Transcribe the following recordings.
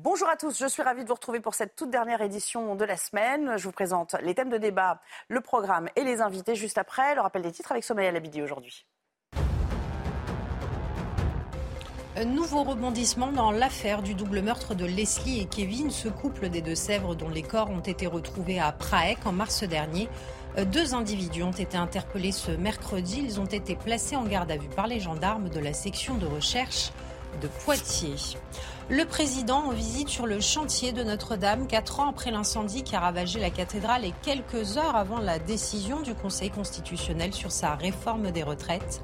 Bonjour à tous, je suis ravie de vous retrouver pour cette toute dernière édition de la semaine. Je vous présente les thèmes de débat, le programme et les invités juste après. Le rappel des titres avec Sommeil Labidi aujourd'hui. Un nouveau rebondissement dans l'affaire du double meurtre de Leslie et Kevin, ce couple des Deux-Sèvres dont les corps ont été retrouvés à Prague en mars dernier. Deux individus ont été interpellés ce mercredi. Ils ont été placés en garde à vue par les gendarmes de la section de recherche de Poitiers. Le président en visite sur le chantier de Notre-Dame, quatre ans après l'incendie qui a ravagé la cathédrale et quelques heures avant la décision du Conseil constitutionnel sur sa réforme des retraites.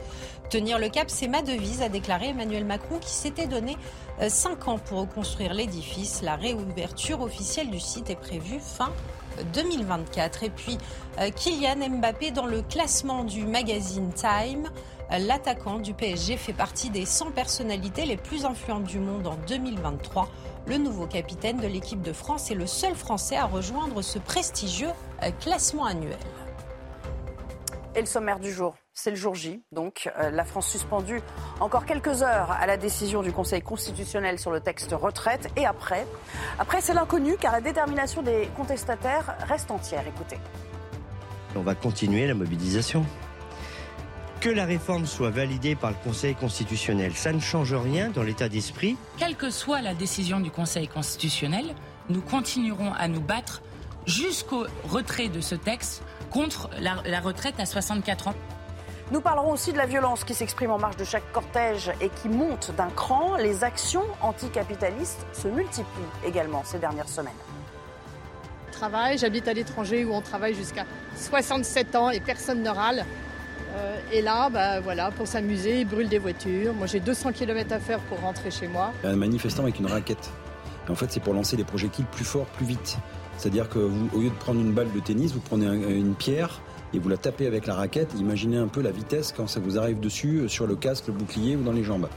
Tenir le cap, c'est ma devise, a déclaré Emmanuel Macron, qui s'était donné euh, cinq ans pour reconstruire l'édifice. La réouverture officielle du site est prévue fin 2024. Et puis, euh, Kylian Mbappé dans le classement du magazine Time. L'attaquant du PSG fait partie des 100 personnalités les plus influentes du monde en 2023. Le nouveau capitaine de l'équipe de France est le seul Français à rejoindre ce prestigieux euh, classement annuel. Et le sommaire du jour, c'est le jour J. Donc, euh, la France suspendue encore quelques heures à la décision du Conseil constitutionnel sur le texte retraite. Et après, après c'est l'inconnu car la détermination des contestataires reste entière. Écoutez. On va continuer la mobilisation que la réforme soit validée par le Conseil constitutionnel, ça ne change rien dans l'état d'esprit. Quelle que soit la décision du Conseil constitutionnel, nous continuerons à nous battre jusqu'au retrait de ce texte contre la, retraite à 64 ans. Nous parlerons aussi de la violence qui s'exprime en marge de chaque cortège et qui monte d'un cran. Les actions anticapitalistes se multiplient également ces dernières semaines. Travail, j'habite à l'étranger où on travaille jusqu'à 67 ans et personne ne râle. Euh, et là, bah, voilà, pour s'amuser, ils brûlent des voitures. Moi, j'ai 200 km à faire pour rentrer chez moi. Un manifestant avec une raquette. en fait, c'est pour lancer des projectiles plus forts, plus vite. C'est-à-dire que vous, au lieu de prendre une balle de tennis, vous prenez une pierre et vous la tapez avec la raquette. Imaginez un peu la vitesse quand ça vous arrive dessus, euh, sur le casque, le bouclier ou dans les jambes.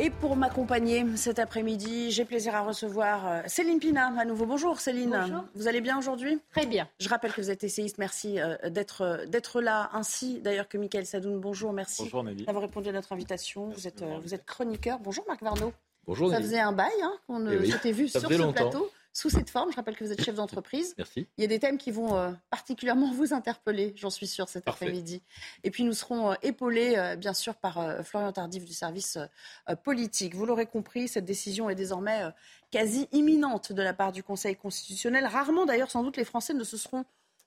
Et pour m'accompagner cet après-midi, j'ai plaisir à recevoir euh, Céline Pina à nouveau. Bonjour Céline. Bonjour. Vous allez bien aujourd'hui? Très bien. Je rappelle que vous êtes essayiste. Merci euh, d'être d'être là, ainsi d'ailleurs que Mickaël Sadoun. Bonjour, merci d'avoir répondu à notre invitation. vous êtes, vous êtes chroniqueur. Bonjour Marc Varnaud. Bonjour. Ça faisait un bail hein, qu'on eh s'était vu sur ce plateau sous cette forme. Je rappelle que vous êtes chef d'entreprise. Merci. Il y a des thèmes qui vont euh, particulièrement vous interpeller, j'en suis sûre, cet après-midi. Et puis nous serons euh, épaulés, euh, bien sûr, par Florian Tardif du service politique. Vous l'aurez compris, cette décision est désormais quasi imminente de la part du Conseil constitutionnel. Rarement, d'ailleurs, sans doute, les Français ne se seront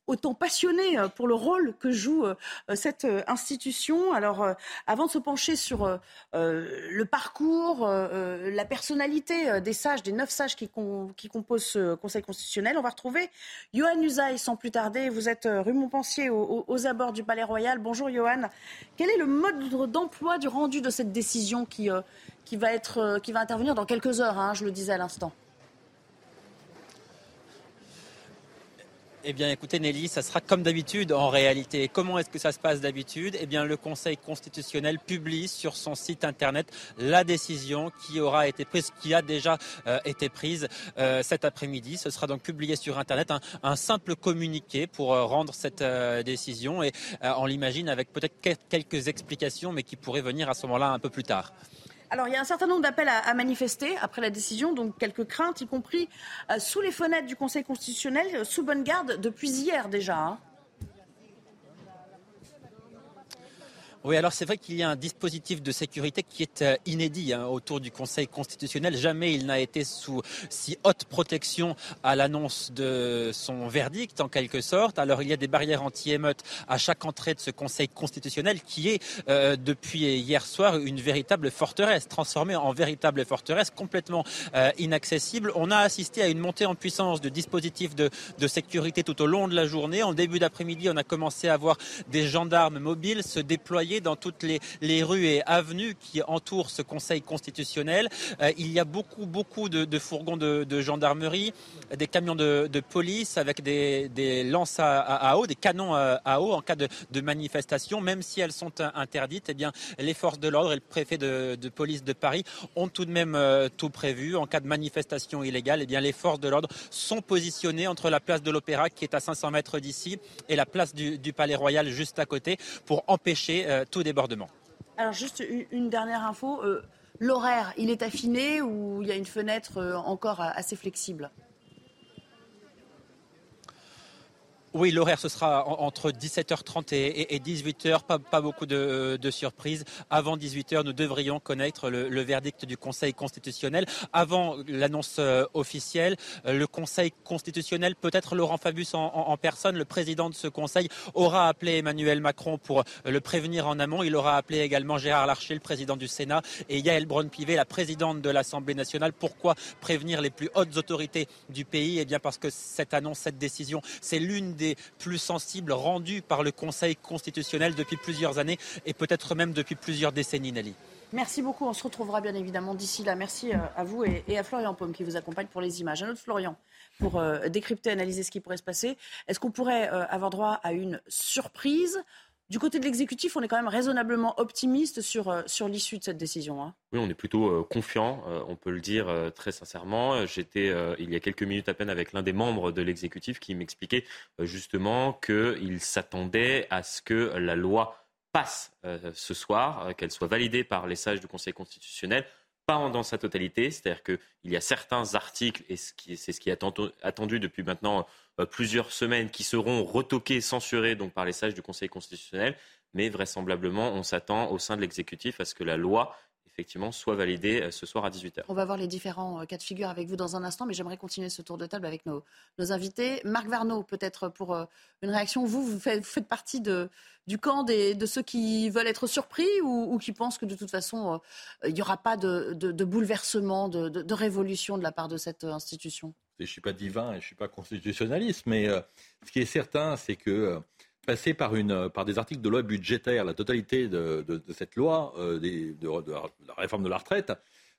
autant passionné euh, pour le rôle que joue euh, euh, cette institution. Alors, avant de se pencher sur le parcours, la personnalité des sages, des neuf sages qui, composent ce Conseil constitutionnel, on va retrouver Johan Usaï sans plus tarder. Vous êtes rue Montpensier, aux, abords du Palais Royal. Bonjour Johan. Quel est le mode d'emploi du rendu de cette décision qui, va intervenir dans quelques heures, hein, je le disais à l'instant? Eh bien, écoutez, Nelly, ça sera comme d'habitude en réalité. Comment est-ce que ça se passe d'habitude? Eh bien, le Conseil constitutionnel publie sur son site internet la décision qui aura été prise, qui a déjà euh, été prise euh, cet après-midi. Ce sera donc publié sur internet un, simple communiqué pour euh, rendre cette décision et on l'imagine avec peut-être quelques explications, mais qui pourraient venir à ce moment-là un peu plus tard. Alors, il y a un certain nombre d'appels à, manifester après la décision, donc quelques craintes, y compris euh, sous les fenêtres du Conseil constitutionnel, euh, sous bonne garde depuis hier déjà. Hein. Oui, alors c'est vrai qu'il y a un dispositif de sécurité qui est euh, inédit hein, autour du Conseil constitutionnel. Jamais il n'a été sous si haute protection à l'annonce de son verdict, en quelque sorte. Alors il y a des barrières anti-émeutes à chaque entrée de ce Conseil constitutionnel qui est, euh, depuis hier soir, une véritable forteresse, transformée en véritable forteresse, complètement euh, inaccessible. On a assisté à une montée en puissance de dispositifs de, de sécurité tout au long de la journée. En début d'après-midi, on a commencé à voir des gendarmes mobiles se déployer dans toutes les, rues et avenues qui entourent ce Conseil constitutionnel. Euh, il y a beaucoup, beaucoup de, fourgons de, gendarmerie, des camions de, police avec des, lances à, eau, des canons à, eau en cas de, manifestation, même si elles sont interdites. Eh bien, les forces de l'ordre et le préfet de, police de Paris ont tout de même euh, tout prévu. En cas de manifestation illégale, eh bien, les forces de l'ordre sont positionnées entre la place de l'Opéra, qui est à 500 mètres d'ici, et la place du, Palais Royal, juste à côté, pour empêcher euh, tout débordement. Alors juste une, dernière info. Euh, l'horaire, il est affiné ou il y a une fenêtre encore assez flexible? Oui, l'horaire, ce sera entre 17h30 et 18h. Pas, beaucoup de, surprises. Avant 18h, nous devrions connaître le, verdict du Conseil constitutionnel. Avant l'annonce euh, officielle, euh, le Conseil constitutionnel, peut-être Laurent Fabius en, personne, le président de ce Conseil, aura appelé Emmanuel Macron pour le prévenir en amont. Il aura appelé également Gérard Larcher, le président du Sénat, et Yael Braun-Pivet, la présidente de l'Assemblée nationale. Pourquoi prévenir les plus hautes autorités du pays? Eh bien parce que cette annonce, cette décision, c'est l'une plus sensibles rendues par le Conseil constitutionnel depuis plusieurs années et peut-être même depuis plusieurs décennies, Nelly. Merci beaucoup. On se retrouvera bien évidemment d'ici là. Merci euh, à vous et à Florian Paume qui vous accompagne pour les images. Un autre Florian pour euh, décrypter, analyser ce qui pourrait se passer. Est-ce qu'on pourrait euh, avoir droit à une surprise? Du côté de l'exécutif, on est quand même raisonnablement optimiste sur, euh, l'issue de cette décision. Hein. Oui, on est plutôt euh, confiant, euh, on peut le dire très sincèrement. J'étais il y a quelques minutes à peine avec l'un des membres de l'exécutif qui m'expliquait justement qu'il s'attendait à ce que la loi passe ce soir, qu'elle soit validée par les sages du Conseil constitutionnel dans sa totalité, c'est-à-dire qu'il y a certains articles, et c'est ce qui est attendu depuis maintenant euh, plusieurs semaines, qui seront retoqués, censurés donc par les sages du Conseil constitutionnel, mais vraisemblablement, on s'attend au sein de l'exécutif à ce que la loi effectivement soit validée euh, ce soir à 18h. On va voir les différents euh, cas de figure avec vous dans un instant, mais j'aimerais continuer ce tour de table avec nos, invités. Marc Varnaud, peut-être pour une réaction. Vous, vous faites, partie de, du camp de ceux qui veulent être surpris ou, qui pensent que de toute façon, il n'y aura pas de, bouleversement, de, révolution de la part de cette institution? Je ne suis pas divin et je ne suis pas constitutionnaliste, mais ce qui est certain, c'est que passer par, une, par des articles de loi budgétaire, la totalité de, cette loi, euh, de, la réforme de la retraite,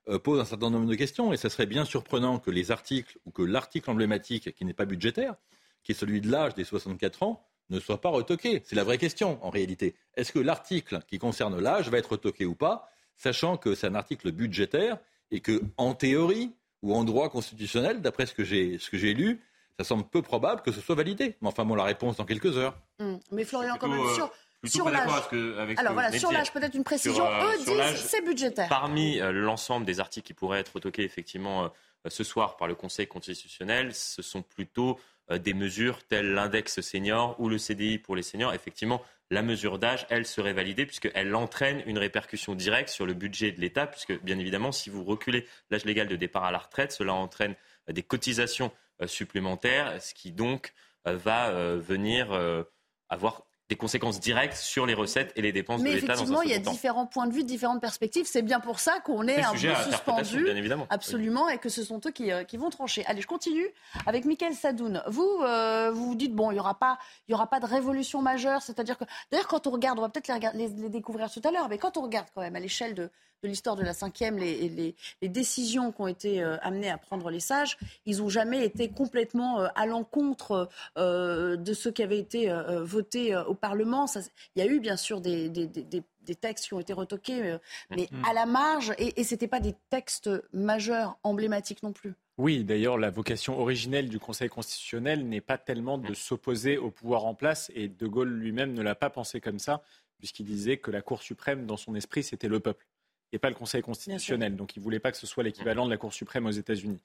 euh, pose un certain nombre de questions. Et ce serait bien surprenant que les articles, ou que l'article emblématique qui n'est pas budgétaire, qui est celui de l'âge des 64 ans, ne soit pas retoqué. C'est la vraie question, en réalité. Est-ce que l'article qui concerne l'âge va être retoqué ou pas, sachant que c'est un article budgétaire et que, en théorie, ou en droit constitutionnel, d'après ce que j'ai lu, ça semble peu probable que ce soit validé. Mais enfin, bon, la réponse dans quelques heures. Hum. Mais Florian, quand même, euh, sur, sur l'âge. Alors voilà, sur l'âge, peut-être une précision. Euh, Eux disent c'est budgétaire. Parmi euh, l'ensemble des articles qui pourraient être retoqués effectivement ce soir par le Conseil constitutionnel, ce sont plutôt des mesures telles l'index senior ou le CDI pour les seniors. Effectivement, la mesure d'âge, elle serait validée puisqu'elle entraîne une répercussion directe sur le budget de l'État, puisque bien évidemment, si vous reculez l'âge légal de départ à la retraite, cela entraîne des cotisations euh, supplémentaires, ce qui donc euh, va euh, venir avoir des conséquences directes sur les recettes et les dépenses de l'État. Mais effectivement, il y a différents points de vue, différentes perspectives. C'est bien pour ça qu'on est, un peu suspendu, bien évidemment. absolument, et que ce sont eux qui, qui, vont trancher. Allez, je continue avec Michael Sadoun. Vous, vous vous dites bon, il y aura pas, il y aura pas de révolution majeure. C'est-à-dire que, d'ailleurs, quand on regarde, on va peut-être les, les, découvrir tout à l'heure, mais quand on regarde quand même à l'échelle de, de l'histoire de la cinquième, les, les, les, décisions qui ont été euh, amenées à prendre les sages, ils n'ont jamais été complètement euh, à l'encontre euh, de ce qui avait été voté au Parlement. il y a eu bien sûr des, des, des, des textes qui ont été retoqués, mais mm-hmm. à la marge, et, et ce n'étaient pas des textes majeurs, emblématiques non plus. Oui, d'ailleurs, la vocation originelle du Conseil constitutionnel n'est pas tellement de s'opposer au pouvoir en place, et De Gaulle lui-même ne l'a pas pensé comme ça, puisqu'il disait que la Cour suprême, dans son esprit, c'était le peuple et pas le Conseil constitutionnel. Donc il ne voulait pas que ce soit l'équivalent de la Cour suprême aux États-Unis.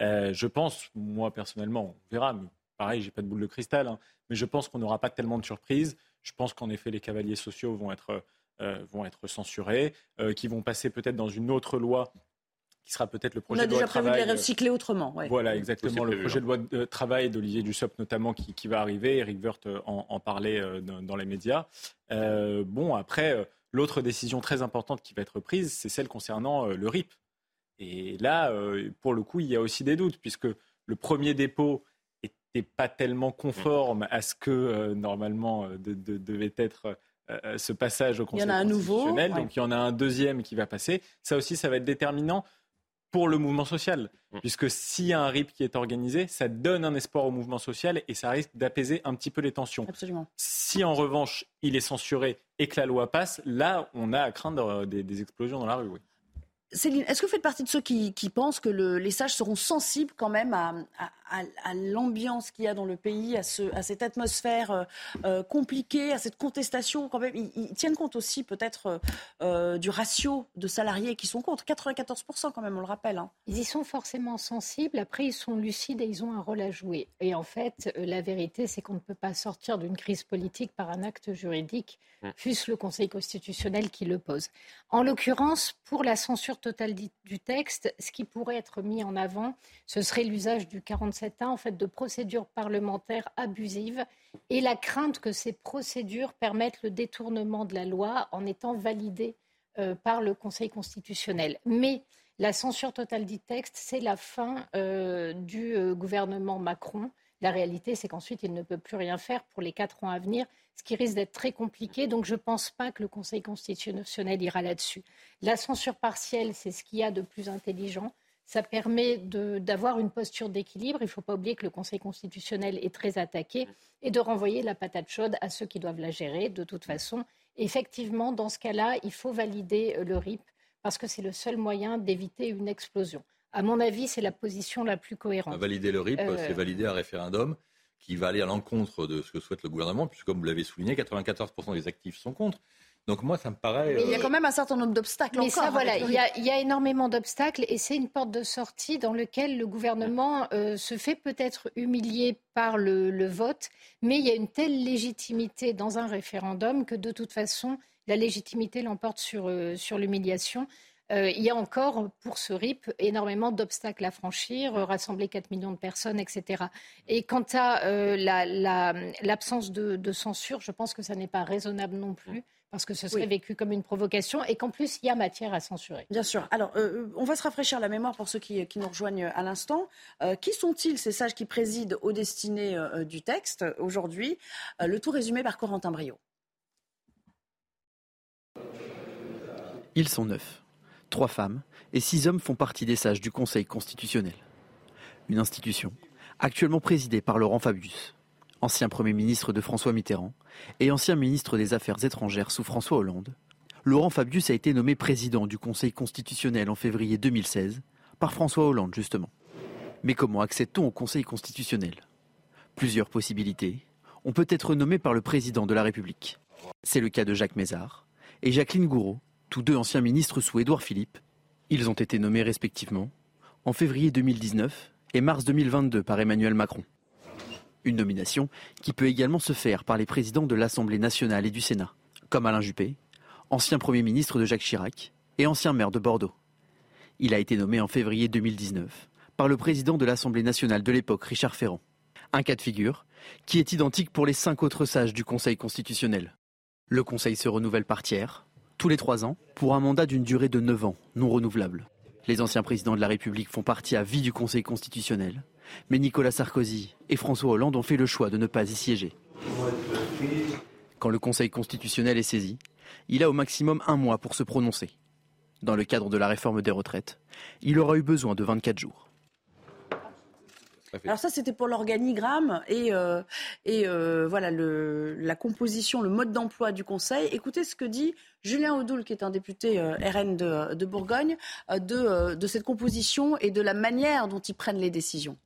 Euh, je pense, moi personnellement, on verra, mais pareil, j'ai pas de boule de cristal, hein, mais je pense qu'on n'aura pas tellement de surprises. Je pense qu'en effet, les cavaliers sociaux vont être, euh, vont être censurés, euh, qui vont passer peut-être dans une autre loi qui sera peut-être le projet de loi de travail. On a déjà prévu de les recycler autrement. Voilà, exactement. Le projet de loi de travail d'Olivier Dussopt notamment qui, qui, va arriver. Eric Woerth en, en parlait dans, dans, les médias. bon, après L'autre décision très importante qui va être prise, c'est celle concernant euh, le RIP. Et là, euh, pour le coup, il y a aussi des doutes, puisque le premier dépôt n'était pas tellement conforme à ce que euh, normalement devait être ce passage au Conseil il y en a un nouveau, donc il y en a un deuxième qui va passer. Ça aussi, ça va être déterminant pour le mouvement social. Mm. Puisque s'il y a un RIP qui est organisé, ça donne un espoir au mouvement social et ça risque d'apaiser un petit peu les tensions. Absolument. Si en revanche il est censuré et que la loi passe, là on a à craindre euh, des, explosions dans la rue. Céline, est-ce que vous faites partie de ceux qui, pensent que les sages seront sensibles quand même à, l'ambiance qu'il y a dans le pays, à, cette atmosphère euh, euh, compliquée, à cette contestation quand même? Ils, tiennent compte aussi peut-être euh, du ratio de salariés qui sont contre. 94% quand même, on le rappelle. Hein. Ils y sont forcément sensibles. Après, ils sont lucides et ils ont un rôle à jouer. Et en fait, la vérité, c'est qu'on ne peut pas sortir d'une crise politique par un acte juridique, mmh. fût-ce le Conseil constitutionnel qui le pose. En l'occurrence, pour la censure totale du texte, ce qui pourrait être mis en avant, ce serait l'usage du 47.1, en fait, de procédures parlementaires abusives et la crainte que ces procédures permettent le détournement de la loi en étant validées euh, par le Conseil constitutionnel. Mais la censure totale du texte, c'est la fin euh, du euh, gouvernement Macron. La réalité, c'est qu'ensuite, il ne peut plus rien faire pour les quatre ans à venir, ce qui risque d'être très compliqué. Donc, je ne pense pas que le Conseil constitutionnel ira là-dessus. La censure partielle, c'est ce qu'il y a de plus intelligent. Ça permet d'avoir une posture d'équilibre. Il ne faut pas oublier que le Conseil constitutionnel est très attaqué et de renvoyer la patate chaude à ceux qui doivent la gérer. De toute façon, effectivement, dans ce cas-là, il faut valider euh, le RIP parce que c'est le seul moyen d'éviter une explosion. À mon avis, c'est la position la plus cohérente. Valider le RIP, euh, c'est valider un référendum qui va aller à l'encontre de ce que souhaite le gouvernement, puisque comme vous l'avez souligné, 94% des actifs sont contre. Donc moi, ça me paraît. Mais il y a euh, quand même un certain nombre d'obstacles. Mais ça, voilà, il y, a, il y, a, énormément d'obstacles et c'est une porte de sortie dans laquelle le gouvernement euh, se fait peut-être humilier par le, le, vote, mais il y a une telle légitimité dans un référendum que de toute façon, la légitimité l'emporte sur, sur l'humiliation. Euh, il y a encore, pour ce RIP, énormément d'obstacles à franchir, euh, rassembler 4 millions de personnes, etc. Et quant à euh, l'absence de, censure, je pense que ça n'est pas raisonnable non plus parce que ce serait vécu comme une provocation et qu'en plus, il y a matière à censurer. Bien sûr. Alors, on va se rafraîchir la mémoire pour ceux qui, nous rejoignent à l'instant. qui sont-ils, ces sages qui président aux destinées du texte aujourd'hui? Le tout résumé par Corentin Brio. Ils sont neufs. Trois femmes et six hommes font partie des sages du Conseil constitutionnel. Une institution actuellement présidée par Laurent Fabius, ancien Premier ministre de François Mitterrand et ancien ministre des Affaires étrangères sous François Hollande. Laurent Fabius a été nommé président du Conseil constitutionnel en février 2016 par François Hollande justement. Mais comment accède-t-on au Conseil constitutionnel? Plusieurs possibilités. On peut être nommé par le président de la République. C'est le cas de Jacques Mézard et Jacqueline Gouraud, tous deux anciens ministres sous Édouard Philippe. Ils ont été nommés respectivement en février 2019 et mars 2022 par Emmanuel Macron. Une nomination qui peut également se faire par les présidents de l'Assemblée nationale et du Sénat, comme Alain Juppé, ancien Premier ministre de Jacques Chirac et ancien maire de Bordeaux. Il a été nommé en février 2019 par le président de l'Assemblée nationale de l'époque, Richard Ferrand. Un cas de figure qui est identique pour les cinq autres sages du Conseil constitutionnel. Le Conseil se renouvelle par tiers, tous les trois ans pour un mandat d'une durée de neuf ans, non renouvelable. Les anciens présidents de la République font partie à vie du Conseil constitutionnel, mais Nicolas Sarkozy et François Hollande ont fait le choix de ne pas y siéger. Quand le Conseil constitutionnel est saisi, il a au maximum un mois pour se prononcer. Dans le cadre de la réforme des retraites, il aura eu besoin de 24 jours. Alors ça, c'était pour l'organigramme et, euh, et euh, voilà le, la composition, le mode d'emploi du Conseil. Écoutez ce que dit Julien Audoul, qui est un député euh, RN de, de Bourgogne, de, de cette composition et de la manière dont ils prennent les décisions.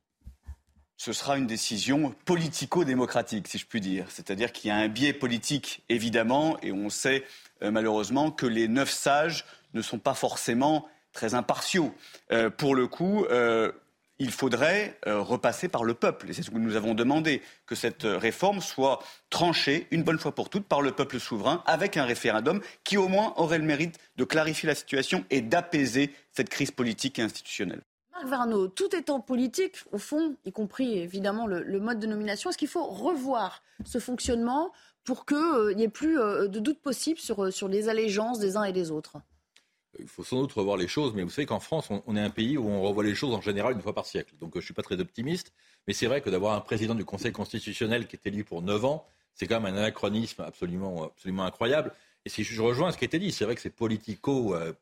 Ce sera une décision politico-démocratique, si je puis dire. C'est-à-dire qu'il y a un biais politique, évidemment, et on sait malheureusement que les neuf sages ne sont pas forcément très impartiaux. pour le coup, il faudrait euh, repasser par le peuple. Et c'est ce que nous avons demandé, que cette euh, réforme soit tranchée une bonne fois pour toutes par le peuple souverain, avec un référendum qui au moins aurait le mérite de clarifier la situation et d'apaiser cette crise politique et institutionnelle. Marc Varnaud, tout étant politique, au fond, y compris évidemment le, mode de nomination, est-ce qu'il faut revoir ce fonctionnement pour qu'il euh, n'y ait plus de doute possible sur les allégeances des uns et des autres? Il faut sans doute revoir les choses, mais vous savez qu'en France, on, est un pays où on revoit les choses en général une fois par siècle. Donc je ne suis pas très optimiste, mais c'est vrai que d'avoir un président du Conseil constitutionnel qui est élu pour 9 ans, c'est quand même un anachronisme absolument, absolument incroyable. Et si je rejoins ce qui a été dit, c'est vrai que c'est politico, euh.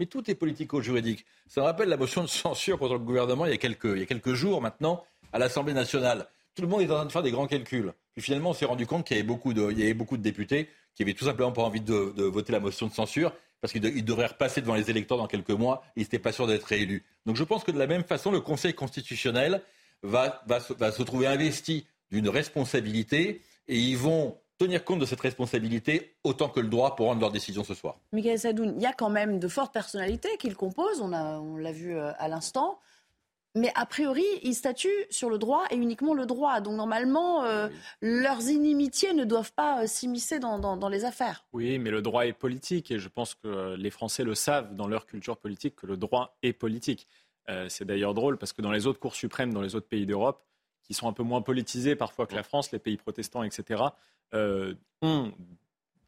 Mais tout est politico-juridique. Ça me rappelle la motion de censure contre le gouvernement il y a quelques, il y a quelques jours maintenant à l'Assemblée nationale. tout le monde est en train de faire des grands calculs. Puis finalement, on s'est rendu compte qu'il y avait beaucoup de députés qui avaient tout simplement pas envie de, voter la motion de censure parce qu'ils devraient repasser devant les électeurs dans quelques mois et ils n'étaient pas sûrs d'être réélus. Donc je pense que de la même façon, le Conseil constitutionnel va, va, va se trouver investi d'une responsabilité et ils vont tenir compte de cette responsabilité autant que le droit pour rendre leur décision ce soir. Michael Sadoun, il y a quand même de fortes personnalités qui le composent, on, on l'a vu euh, à l'instant. Mais a priori, ils statuent sur le droit et uniquement le droit. Donc normalement, euh, leurs inimitiés ne doivent pas euh, s'immiscer dans, dans, les affaires. Oui, mais le droit est politique et je pense que les Français le savent dans leur culture politique que le droit est politique. c'est d'ailleurs drôle parce que dans les autres cours suprêmes, dans les autres pays d'Europe, qui sont un peu moins politisés parfois que la France, les pays protestants, etc., euh, ont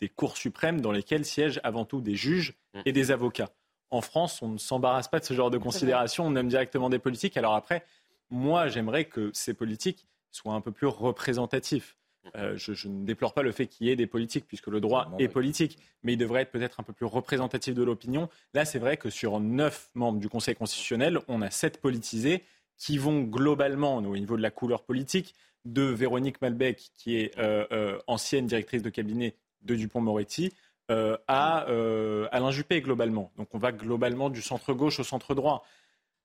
des cours suprêmes dans lesquels siègent avant tout des juges et des avocats. En France, on ne s'embarrasse pas de ce genre de considération, on aime directement des politiques. Alors après, moi, j'aimerais que ces politiques soient un peu plus représentatifs. Euh, je, ne déplore pas le fait qu'il y ait des politiques, puisque le droit est politique, mais il devrait être peut-être un peu plus représentatif de l'opinion. Là, c'est vrai que sur neuf membres du Conseil constitutionnel, on a sept politisés qui vont globalement, au niveau de la couleur politique, de Véronique Malbec, qui est euh, euh, ancienne directrice de cabinet de Dupont-Moretti, euh, à Alain Juppé globalement. Donc on va globalement du centre gauche au centre droit.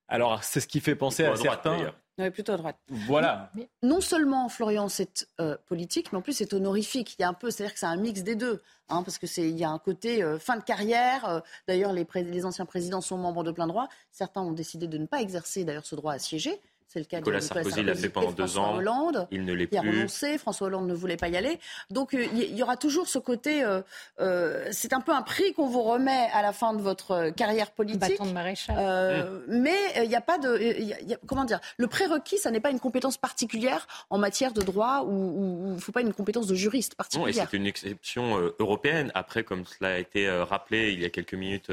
Alors c'est ce qui fait penser à, certains. Oui, plutôt à droite. Voilà. non seulement Florian c'est politique, mais en plus c'est honorifique. Il y a un peu, c'est-à-dire que c'est un mix des deux, hein, parce que c'est il y a un côté fin de carrière. D'ailleurs, les, les anciens présidents sont membres de plein droit. Certains ont décidé de ne pas exercer d'ailleurs ce droit à siéger. C'est le cas Nicolas de Nicolas Sarkozy, l'a fait pendant deux ans. Hollande, il ne l'est plus. Il a renoncé. François Hollande ne voulait pas y aller. Donc euh, il y, aura toujours ce côté. Euh, euh, c'est un peu un prix qu'on vous remet à la fin de votre carrière politique. Bâton de maréchal. Mmh. Mais il n'y a pas de. comment dire Le prérequis, ça n'est pas une compétence particulière en matière de droit ou il ne faut pas une compétence de juriste particulière. Non, et c'est une exception européenne. Après, comme cela a été rappelé il y a quelques minutes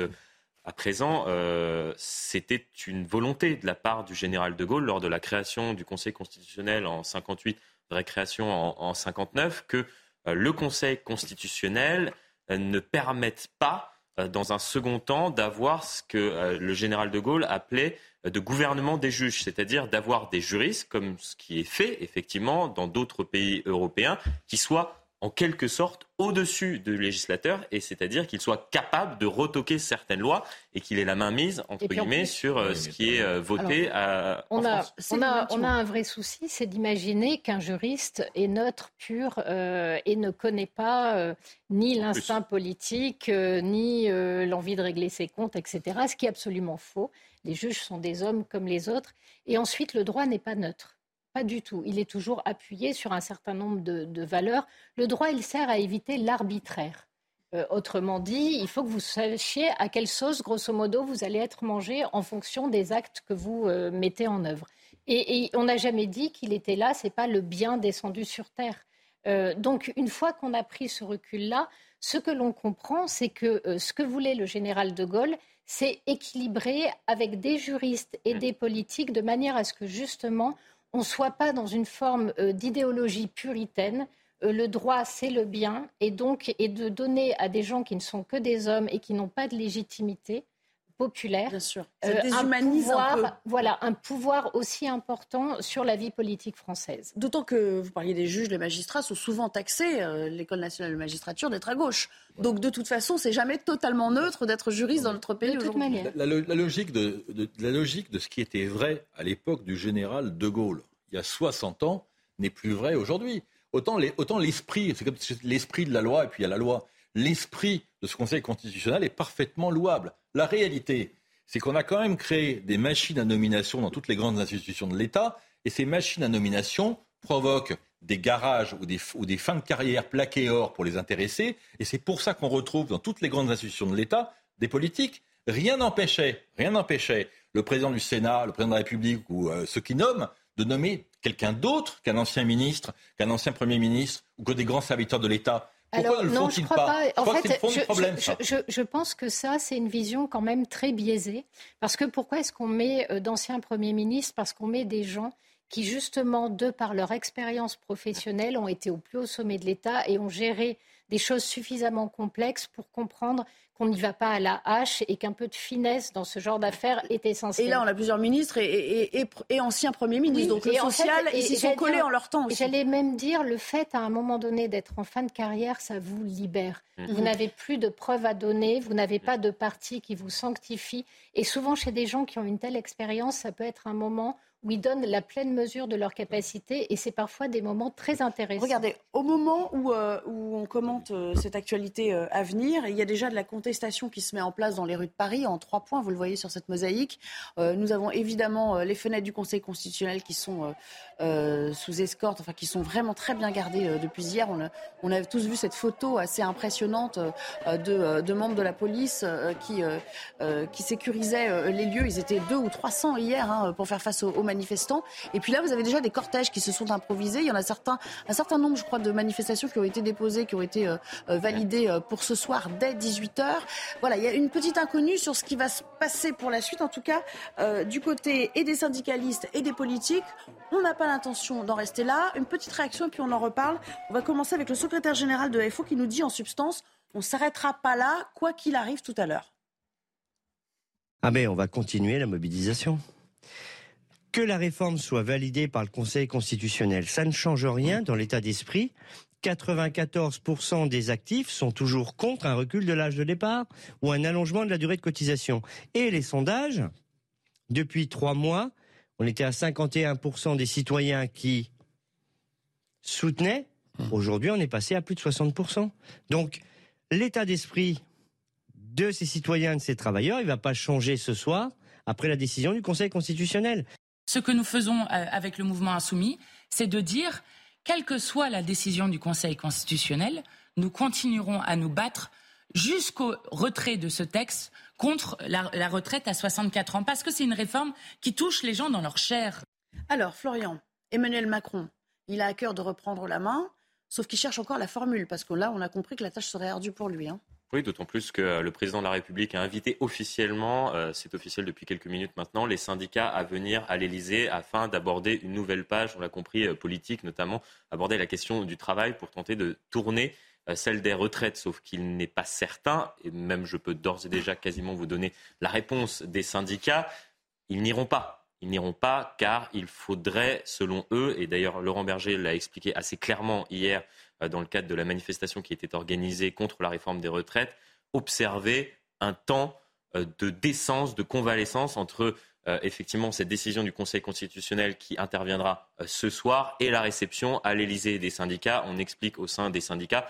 à présent, euh, c'était une volonté de la part du général de Gaulle lors de la création du Conseil constitutionnel en 58, vraie création en, 59, que euh, le Conseil constitutionnel euh, ne permette pas, dans un second temps, d'avoir ce que le général de Gaulle appelait de gouvernement des juges, c'est-à-dire d'avoir des juristes, comme ce qui est fait effectivement dans d'autres pays européens, qui soient en quelque sorte au-dessus du législateur, et c'est-à-dire qu'il soit capable de retoquer certaines lois et qu'il ait la main mise, entre guillemets, sur euh, ce qui est euh, voté à, on a, On a, on a, un vrai souci, c'est d'imaginer qu'un juriste est neutre, pur, euh, et ne connaît pas ni l'instinct politique, ni l'envie de régler ses comptes, etc., ce qui est absolument faux. Les juges sont des hommes comme les autres. Et ensuite, le droit n'est pas neutre. Pas du tout. Il est toujours appuyé sur un certain nombre de, valeurs. Le droit, il sert à éviter l'arbitraire. Euh, autrement dit, il faut que vous sachiez à quelle sauce, grosso modo, vous allez être mangé en fonction des actes que vous euh, mettez en œuvre. Et, on n'a jamais dit qu'il était là, c'est pas le bien descendu sur terre. Euh, donc, une fois qu'on a pris ce recul-là, ce que l'on comprend, c'est que ce que voulait le général de Gaulle, c'est équilibrer avec des juristes et des politiques de manière à ce que justement on ne soit pas dans une forme euh, d'idéologie puritaine. Euh, le droit, c'est le bien, et donc, et de donner à des gens qui ne sont que des hommes et qui n'ont pas de légitimité populaire, Bien sûr. Euh, un pouvoir, voilà, un pouvoir aussi important sur la vie politique française. D'autant que vous parliez des juges, les magistrats sont souvent taxés, l'école nationale de magistrature, d'être à gauche. Donc de toute façon, c'est jamais totalement neutre d'être juriste dans notre pays aujourd'hui. La, la, logique de, la logique de ce qui était vrai à l'époque du général de Gaulle, il y a 60 ans, n'est plus vrai aujourd'hui. Autant, autant l'esprit, c'est comme l'esprit de la loi, et puis il y a la loi. L'esprit de ce Conseil constitutionnel est parfaitement louable. La réalité, c'est qu'on a quand même créé des machines à nomination dans toutes les grandes institutions de l'État, et ces machines à nomination provoquent des garages ou des, fins de carrière plaquées or pour les intéressés, et c'est pour ça qu'on retrouve dans toutes les grandes institutions de l'État des politiques. Rien n'empêchait, rien n'empêchait le président du Sénat, le président de la République ou euh, ceux qui nomment de nommer quelqu'un d'autre qu'un ancien ministre, qu'un ancien Premier ministre ou que des grands serviteurs de l'État. Pourquoi ne le font-ils pas, pas. En fait, je, pense que ça, c'est une vision quand même très biaisée. Parce que pourquoi est-ce qu'on met euh, d'anciens premiers ministres? Parce qu'on met des gens qui, justement, de par leur expérience professionnelle, ont été au plus haut sommet de l'État et ont géré des choses suffisamment complexes pour comprendre qu'on n'y va pas à la hache et qu'un peu de finesse dans ce genre d'affaires est essentiel. Et là, on a plusieurs ministres et, et, anciens premiers ministres. donc le social, ils s'y sont collés en leur temps. J'allais même dire, le fait à un moment donné d'être en fin de carrière, ça vous libère. Mhm. Vous n'avez plus de preuves à donner, vous n'avez pas de parti qui vous sanctifie. Et souvent, chez des gens qui ont une telle expérience, ça peut être un moment où ils donnent la pleine mesure de leur capacité et c'est parfois des moments très intéressants. Regardez, au moment où, euh, où on commente euh, cette actualité euh, à venir, il y a déjà de la contestation qui se met en place dans les rues de Paris en trois points, vous le voyez sur cette mosaïque. nous avons évidemment les fenêtres du Conseil constitutionnel qui sont sous escorte, enfin qui sont vraiment très bien gardées depuis hier. On a, tous vu cette photo assez impressionnante de, membres de la police qui, sécurisaient les lieux. Ils étaient deux ou 300 hier hein, pour faire face aux, manifestants. Et puis là, vous avez déjà des cortèges qui se sont improvisés. Il y en a un certain nombre, je crois, de manifestations qui ont été déposées, qui ont été euh, euh, validées euh, pour ce soir dès 18h. Voilà, il y a une petite inconnue sur ce qui va se passer pour la suite, en tout cas, du côté des syndicalistes et des politiques. On n'a pas l'intention d'en rester là. Une petite réaction puis on en reparle. On va commencer avec le secrétaire général de FO qui nous dit en substance on ne s'arrêtera pas là, quoi qu'il arrive tout à l'heure. Ah mais on va continuer la mobilisation que la réforme soit validée par le Conseil constitutionnel, ça ne change rien dans l'état d'esprit. 94% des actifs sont toujours contre un recul de l'âge de départ ou un allongement de la durée de cotisation. Et les sondages, depuis trois mois, on était à 51% des citoyens qui soutenaient. Aujourd'hui, on est passé à plus de 60%. Donc, l'état d'esprit de ces citoyens, de ces travailleurs, il ne va pas changer ce soir après la décision du Conseil constitutionnel. Ce que nous faisons euh, avec le mouvement insoumis, c'est de dire, quelle que soit la décision du Conseil constitutionnel, nous continuerons à nous battre jusqu'au retrait de ce texte contre la, retraite à 64 ans, parce que c'est une réforme qui touche les gens dans leur chair. Alors, Florian, Emmanuel Macron, il a à cœur de reprendre la main, sauf qu'il cherche encore la formule, parce que là, on a compris que la tâche serait ardue pour lui. Hein. Oui, d'autant plus que euh, le président de la République a invité officiellement, euh, c'est officiel depuis quelques minutes maintenant, les syndicats à venir à l'Elysée afin d'aborder une nouvelle page, on l'a compris, euh, politique, notamment aborder la question du travail pour tenter de tourner celle des retraites, sauf qu'il n'est pas certain, et même je peux d'ores et déjà quasiment vous donner la réponse des syndicats, ils n'iront pas. Ils n'iront pas car il faudrait, selon eux, et d'ailleurs Laurent Berger l'a expliqué assez clairement hier dans le cadre de la manifestation qui était organisée contre la réforme des retraites, observer un temps euh, de décence, de convalescence entre euh, effectivement cette décision du Conseil constitutionnel qui interviendra ce soir et la réception à l'Élysée des syndicats. On explique au sein des syndicats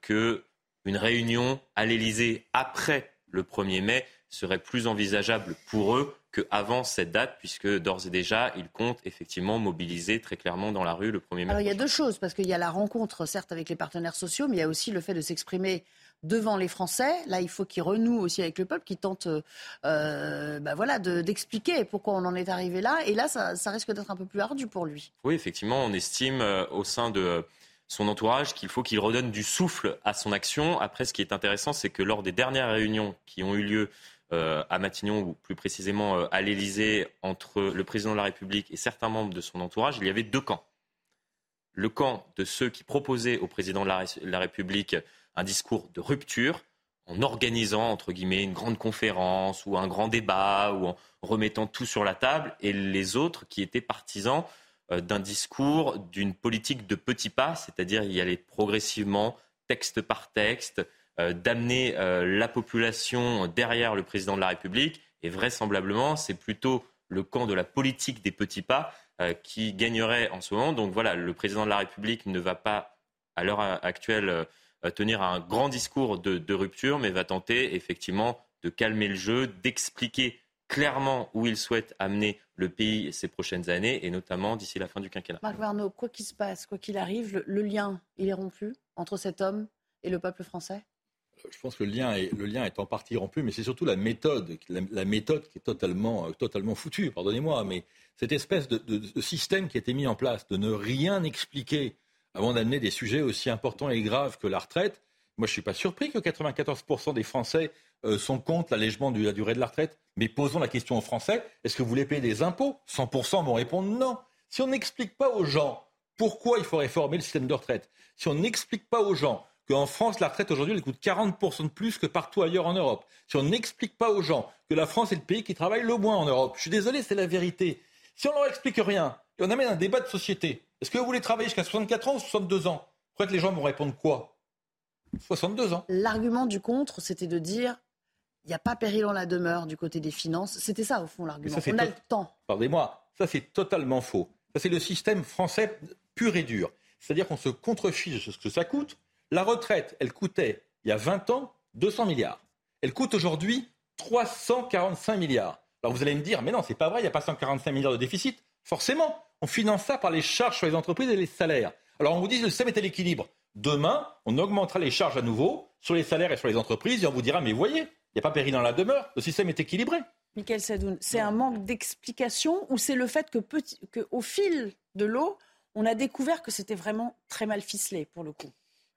que une réunion à l'Élysée après le 1er mai serait plus envisageable pour eux qu'avant cette date, puisque d'ores et déjà, ils comptent effectivement mobiliser très clairement dans la rue le 1er mai. Alors il y a deux choses, parce qu'il y a la rencontre, certes, avec les partenaires sociaux, mais il y a aussi le fait de s'exprimer devant les Français. Là, il faut qu'ils renouent aussi avec le peuple, qu'ils tentent euh, bah voilà, d'expliquer pourquoi on en est arrivé là. Et là, ça, risque d'être un peu plus ardu pour lui. Oui, effectivement, on estime euh, au sein de son entourage qu'il faut qu'il redonne du souffle à son action. Après, ce qui est intéressant, c'est que lors des dernières réunions qui ont eu lieu euh, à Matignon, ou plus précisément euh, à l'Élysée, entre le président de la République et certains membres de son entourage, il y avait deux camps. Le camp de ceux qui proposaient au président de la, République un discours de rupture, en organisant, entre guillemets, une grande conférence ou un grand débat, ou en remettant tout sur la table, et les autres qui étaient partisans euh, d'un discours, d'une politique de petits pas, c'est-à-dire y aller progressivement, texte par texte, euh, d'amener euh, la population derrière le président de la République. Et vraisemblablement, c'est plutôt le camp de la politique des petits pas euh, qui gagnerait en ce moment. Donc voilà, le président de la République ne va pas, à l'heure actuelle, tenir un grand discours de, rupture, mais va tenter effectivement de calmer le jeu, d'expliquer clairement où il souhaite amener le pays ces prochaines années, et notamment d'ici la fin du quinquennat. Marc Varnaud, quoi qu'il se passe, quoi qu'il arrive, le lien, il est rompu entre cet homme et le peuple français? Je pense que le lien, est, en partie rompu, mais c'est surtout la méthode, qui est totalement, euh, totalement foutue, pardonnez-moi, mais cette espèce de, système qui a été mis en place, de ne rien expliquer avant d'amener des sujets aussi importants et graves que la retraite, moi je ne suis pas surpris que 94% des Français euh, sont contre l'allègement de la durée de la retraite, mais posons la question aux Français, est-ce que vous voulez payer des impôts? 100% vont répondre non. Si on n'explique pas aux gens pourquoi il faut réformer le système de retraite, si on n'explique pas aux gens qu'en France, la retraite aujourd'hui, elle coûte 40% de plus que partout ailleurs en Europe. Si on n'explique pas aux gens que la France est le pays qui travaille le moins en Europe, je suis désolé, c'est la vérité. Si on leur explique rien et on amène un débat de société, est-ce que vous voulez travailler jusqu'à 64 ans ou 62 ans? Peut-être les gens vont répondre quoi? 62 ans. L'argument du contre, c'était de dire il n'y a pas péril en la demeure du côté des finances. C'était ça, au fond, l'argument. On a le temps. Pardonnez-moi, ça c'est totalement faux. Ça c'est le système français pur et dur. C'est-à-dire qu'on se contrefiche de ce que ça coûte. La retraite, elle coûtait, il y a 20 ans, 200 milliards. Elle coûte aujourd'hui 345 milliards. Alors vous allez me dire, mais non, c'est pas vrai, il n'y a pas 145 milliards de déficit. Forcément, on finance ça par les charges sur les entreprises et les salaires. Alors on vous dit, le système est à l'équilibre. Demain, on augmentera les charges à nouveau sur les salaires et sur les entreprises et on vous dira, mais voyez, il n'y a pas péril dans la demeure, le système est équilibré. Michael Sadoun, c'est un manque d'explication ou c'est le fait que, que, au fil de l'eau, on a découvert que c'était vraiment très mal ficelé pour le coup?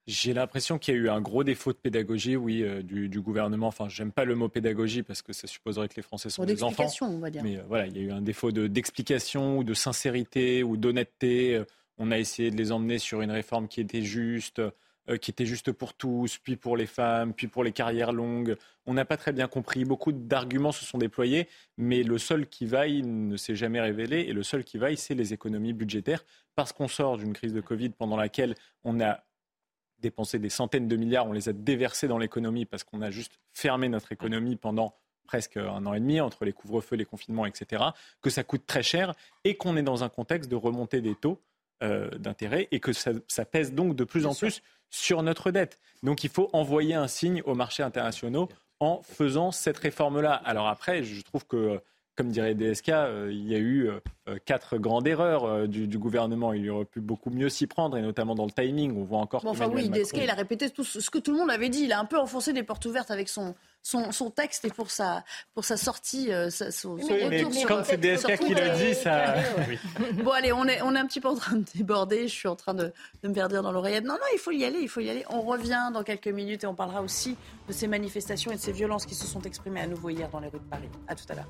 J'ai l'impression qu'il y a eu un gros défaut de pédagogie, oui, euh, du, gouvernement. Enfin, j'aime pas le mot pédagogie parce que ça supposerait que les Français sont des enfants. on va dire. Mais euh, voilà, il y a eu un défaut d'explication ou de sincérité ou d'honnêteté. Euh, on a essayé de les emmener sur une réforme qui était juste, qui était juste pour tous, puis pour les femmes, puis pour les carrières longues. On n'a pas très bien compris. Beaucoup d'arguments se sont déployés, mais le seul qui vaille ne s'est jamais révélé. Et le seul qui vaille, c'est les économies budgétaires, parce qu'on sort d'une crise de Covid pendant laquelle on a dépensé des centaines de milliards, on les a déversés dans l'économie parce qu'on a juste fermé notre économie pendant presque un an et demi entre les couvre-feux, les confinements, etc., que ça coûte très cher et qu'on est dans un contexte de remontée des taux euh, d'intérêt et que ça, pèse donc de plus en plus sur notre dette. Donc il faut envoyer un signe aux marchés internationaux en faisant cette réforme-là. Alors après, je trouve que comme dirait DSK, euh, il y a eu euh, euh, quatre grandes erreurs du, gouvernement. Il aurait pu beaucoup mieux s'y prendre, et notamment dans le timing. On voit encore. enfin oui, DSK, il a répété tout ce que tout le monde avait dit. Il a un peu enfoncé des portes ouvertes avec son, son, texte et pour sa, pour sa sortie, son, quand c'est DSK qui le dit, ça. bon, allez, on est, on est un petit peu en train de déborder. Je suis en train de, de me dire dans l'oreillette. Non, non, il faut y aller, il faut y aller. On revient dans quelques minutes et on parlera aussi de ces manifestations et de ces violences qui se sont exprimées à nouveau hier dans les rues de Paris. À tout à l'heure.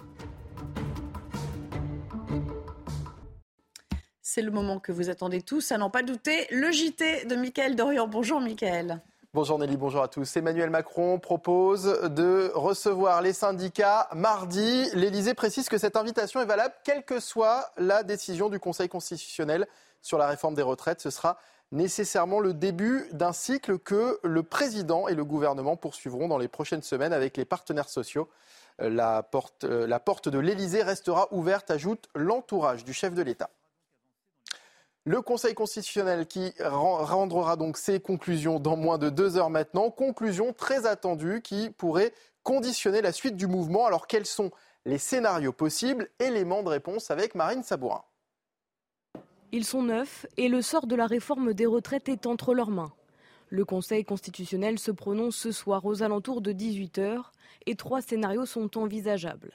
C'est le moment que vous attendez tous, à n'en pas douter, le JT de Mickaël Dorian. Bonjour Mickaël. Bonjour Nelly, bonjour à tous. Emmanuel Macron propose de recevoir les syndicats mardi. L'Élysée précise que cette invitation est valable quelle que soit la décision du Conseil constitutionnel sur la réforme des retraites. Ce sera nécessairement le début d'un cycle que le président et le gouvernement poursuivront dans les prochaines semaines avec les partenaires sociaux. La porte, la porte de l'Élysée restera ouverte, ajoute l'entourage du chef de l'État. Le Conseil constitutionnel qui rendra donc ses conclusions dans moins de deux heures maintenant. Conclusions très attendues qui pourraient conditionner la suite du mouvement. Alors quels sont les scénarios possibles? Éléments de réponse avec Marine Sabourin. Ils sont neufs et le sort de la réforme des retraites est entre leurs mains. Le Conseil constitutionnel se prononce ce soir aux alentours de 18h et trois scénarios sont envisageables.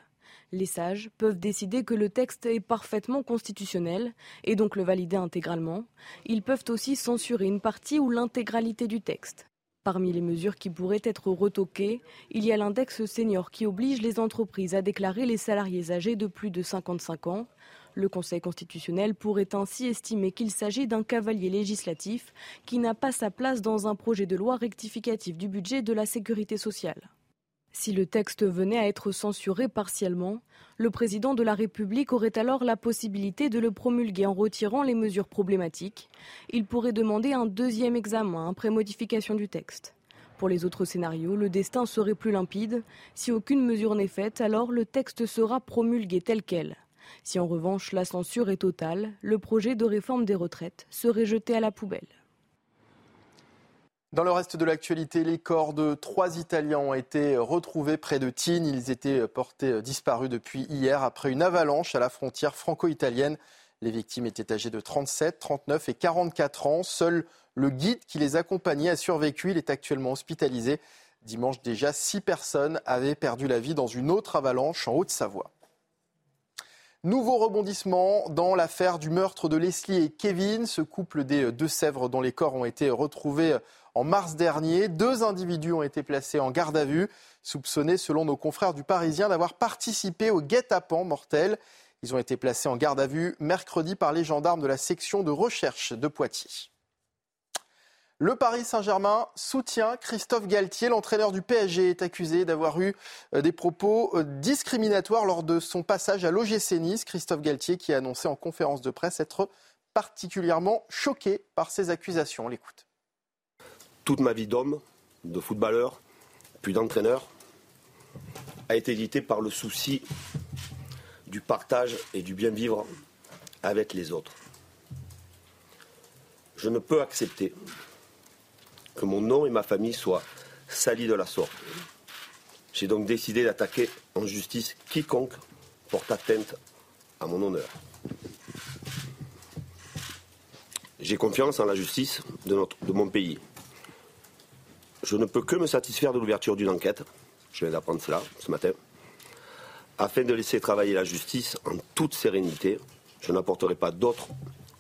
Les sages peuvent décider que le texte est parfaitement constitutionnel et donc le valider intégralement. Ils peuvent aussi censurer une partie ou l'intégralité du texte. Parmi les mesures qui pourraient être retoquées, il y a l'index senior qui oblige les entreprises à déclarer les salariés âgés de plus de 55 ans. Le Conseil constitutionnel pourrait ainsi estimer qu'il s'agit d'un cavalier législatif qui n'a pas sa place dans un projet de loi rectificatif du budget de la sécurité sociale. Si le texte venait à être censuré partiellement, le président de la République aurait alors la possibilité de le promulguer en retirant les mesures problématiques. Il pourrait demander un deuxième examen après modification du texte. Pour les autres scénarios, le destin serait plus limpide. Si aucune mesure n'est faite, alors le texte sera promulgué tel quel. Si en revanche la censure est totale, le projet de réforme des retraites serait jeté à la poubelle. Dans le reste de l'actualité, les corps de trois Italiens ont été retrouvés près de Tignes. Ils étaient portés disparus depuis hier après une avalanche à la frontière franco-italienne. Les victimes étaient âgées de 37, 39 et 44 ans. Seul le guide qui les accompagnait a survécu. Il est actuellement hospitalisé. Dimanche déjà, six personnes avaient perdu la vie dans une autre avalanche en Haute-Savoie. Nouveau rebondissement dans l'affaire du meurtre de Leslie et Kevin, ce couple des Deux-Sèvres dont les corps ont été retrouvés en mars dernier, deux individus ont été placés en garde à vue, soupçonnés, selon nos confrères du Parisien, d'avoir participé au guet-apens mortel. Ils ont été placés en garde à vue mercredi par les gendarmes de la section de recherche de Poitiers. Le Paris Saint-Germain soutient Christophe Galtier. L'entraîneur du PSG est accusé d'avoir eu euh, des propos euh, discriminatoires lors de son passage à l'OGC Nice. Christophe Galtier qui a annoncé en conférence de presse être particulièrement choqué par ces accusations. On l'écoute. Toute ma vie d'homme, de footballeur, puis d'entraîneur, a été éditée par le souci du partage et du bien vivre avec les autres. Je ne peux accepter que mon nom et ma famille soient salis de la sorte. J'ai donc décidé d'attaquer en justice quiconque porte atteinte à mon honneur. J'ai confiance en la justice de, de mon pays. Je ne peux que me satisfaire de l'ouverture d'une enquête, je viens d'apprendre cela ce matin, afin de laisser travailler la justice en toute sérénité. Je n'apporterai pas d'autres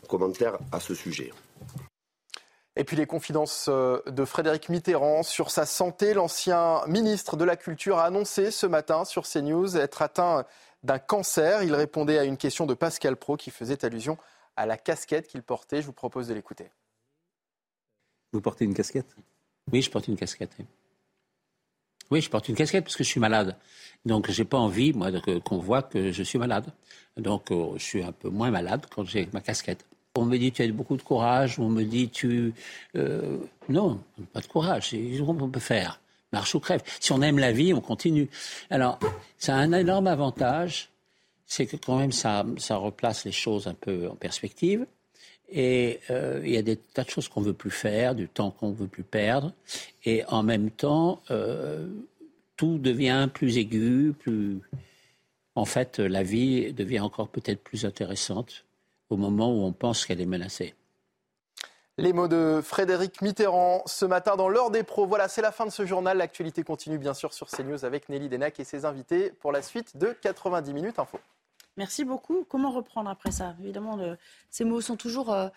commentaires à ce sujet. Et puis les confidences euh, de Frédéric Mitterrand sur sa santé. L'ancien ministre de la Culture a annoncé ce matin sur CNews être atteint d'un cancer. Il répondait à une question de Pascal Pro qui faisait allusion à la casquette qu'il portait. Je vous propose de l'écouter. Vous portez une casquette? Oui, je porte une casquette. Oui, je porte une casquette parce que je suis malade. Donc, j'ai pas envie, moi, qu'on voit que je suis malade. Donc, euh, je suis un peu moins malade quand j'ai ma casquette. On me dit tu as beaucoup de courage, on me dit tu... Euh, non, pas de courage, qu'on peut faire. Marche ou crève. Si on aime la vie, on continue. Alors, ça a un énorme avantage, c'est que quand même ça, ça replace les choses un peu en perspective. Et euh, il y a des tas de choses qu'on veut plus faire, du temps qu'on veut plus perdre. Et en même temps, euh, tout devient plus aigu, plus... En fait, la vie devient encore peut-être plus intéressante au moment où on pense qu'elle est menacée. Les mots de Frédéric Mitterrand ce matin dans l'heure des pros. Voilà, c'est la fin de ce journal. L'actualité continue bien sûr sur CNews avec Nelly Denac et ses invités pour la suite de 90 minutes info. Merci beaucoup. Comment reprendre après ça? Évidemment, ces mots sont toujours euh,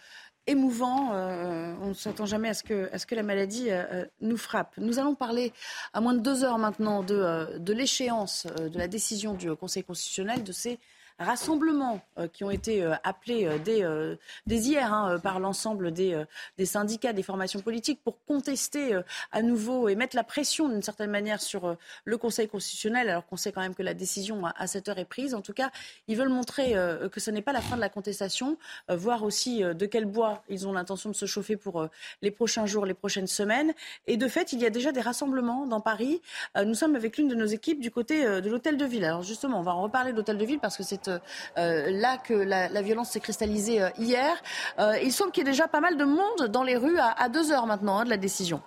émouvants. Euh, on ne s'attend jamais à ce que, la maladie euh, nous frappe. Nous allons parler à moins de deux heures maintenant de l'échéance de la décision du Conseil constitutionnel de ces rassemblements euh, qui ont été euh, appelés euh, dès, hier hein, par l'ensemble des, syndicats, des formations politiques pour contester à nouveau et mettre la pression d'une certaine manière sur le Conseil constitutionnel, alors qu'on sait quand même que la décision à cette heure est prise. En tout cas, ils veulent montrer que ce n'est pas la fin de la contestation, voir aussi de quel bois ils ont l'intention de se chauffer pour les prochains jours, les prochaines semaines. Et de fait, il y a déjà des rassemblements dans Paris. Nous sommes avec l'une de nos équipes du côté de l'hôtel de ville. Alors justement, on va en reparler de l'hôtel de ville parce que c'est euh, là que la, violence s'est cristallisée euh, hier. Euh, il semble qu'il y ait déjà pas mal de monde dans les rues à, deux heures maintenant hein, de la décision.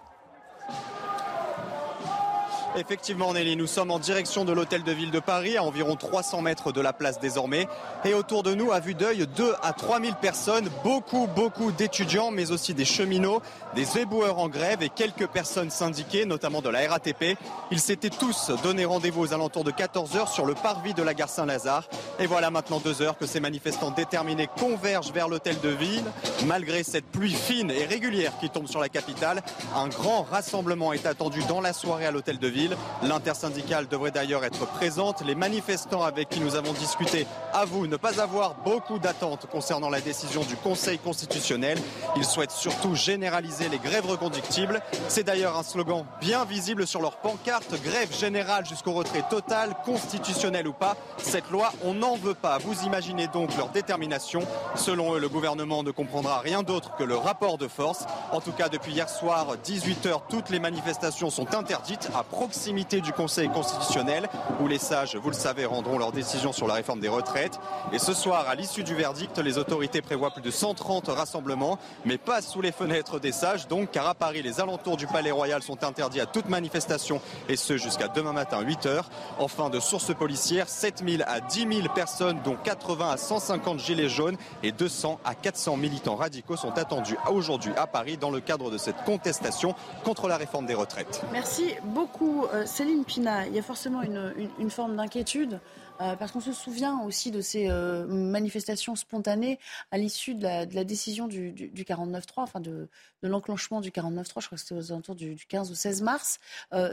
Effectivement, Nelly, nous sommes en direction de l'hôtel de ville de Paris, à environ 300 mètres de la place désormais. Et autour de nous, à vue d'œil, 2 à 3 000 personnes, beaucoup, beaucoup d'étudiants, mais aussi des cheminots, des éboueurs en grève et quelques personnes syndiquées, notamment de la RATP. Ils s'étaient tous donné rendez-vous aux alentours de 14 heures sur le parvis de la gare Saint-Lazare. Et voilà maintenant deux heures que ces manifestants déterminés convergent vers l'hôtel de ville. Malgré cette pluie fine et régulière qui tombe sur la capitale, un grand rassemblement est attendu dans la soirée à l'hôtel de ville. L'intersyndicale devrait d'ailleurs être présente. Les manifestants avec qui nous avons discuté avouent ne pas avoir beaucoup d'attentes concernant la décision du Conseil constitutionnel. Ils souhaitent surtout généraliser les grèves reconductibles. C'est d'ailleurs un slogan bien visible sur leur pancarte. Grève générale jusqu'au retrait total, constitutionnel ou pas. Cette loi, on n'en veut pas. Vous imaginez donc leur détermination. Selon eux, le gouvernement ne comprendra rien d'autre que le rapport de force. En tout cas, depuis hier soir, 18h, toutes les manifestations sont interdites à proximité du Conseil constitutionnel où les sages, vous le savez, rendront leur décision sur la réforme des retraites. Et ce soir, à l'issue du verdict, les autorités prévoient plus de 130 rassemblements, mais pas sous les fenêtres des sages, donc, car à Paris, les alentours du Palais Royal sont interdits à toute manifestation, et ce jusqu'à demain matin 8 h Enfin, de sources policières, 7000 à 10 000 personnes, dont 80 à 150 gilets jaunes et 200 à 400 militants radicaux sont attendus aujourd'hui à Paris dans le cadre de cette contestation contre la réforme des retraites. Merci beaucoup. Euh, Céline Pina, il y a forcément une, forme d'inquiétude. Euh, parce qu'on se souvient aussi de ces euh, manifestations spontanées à l'issue de, la, décision du, 49-3, enfin de, l'enclenchement du 49-3, je crois que c'était aux alentours du, 15 ou 16 mars.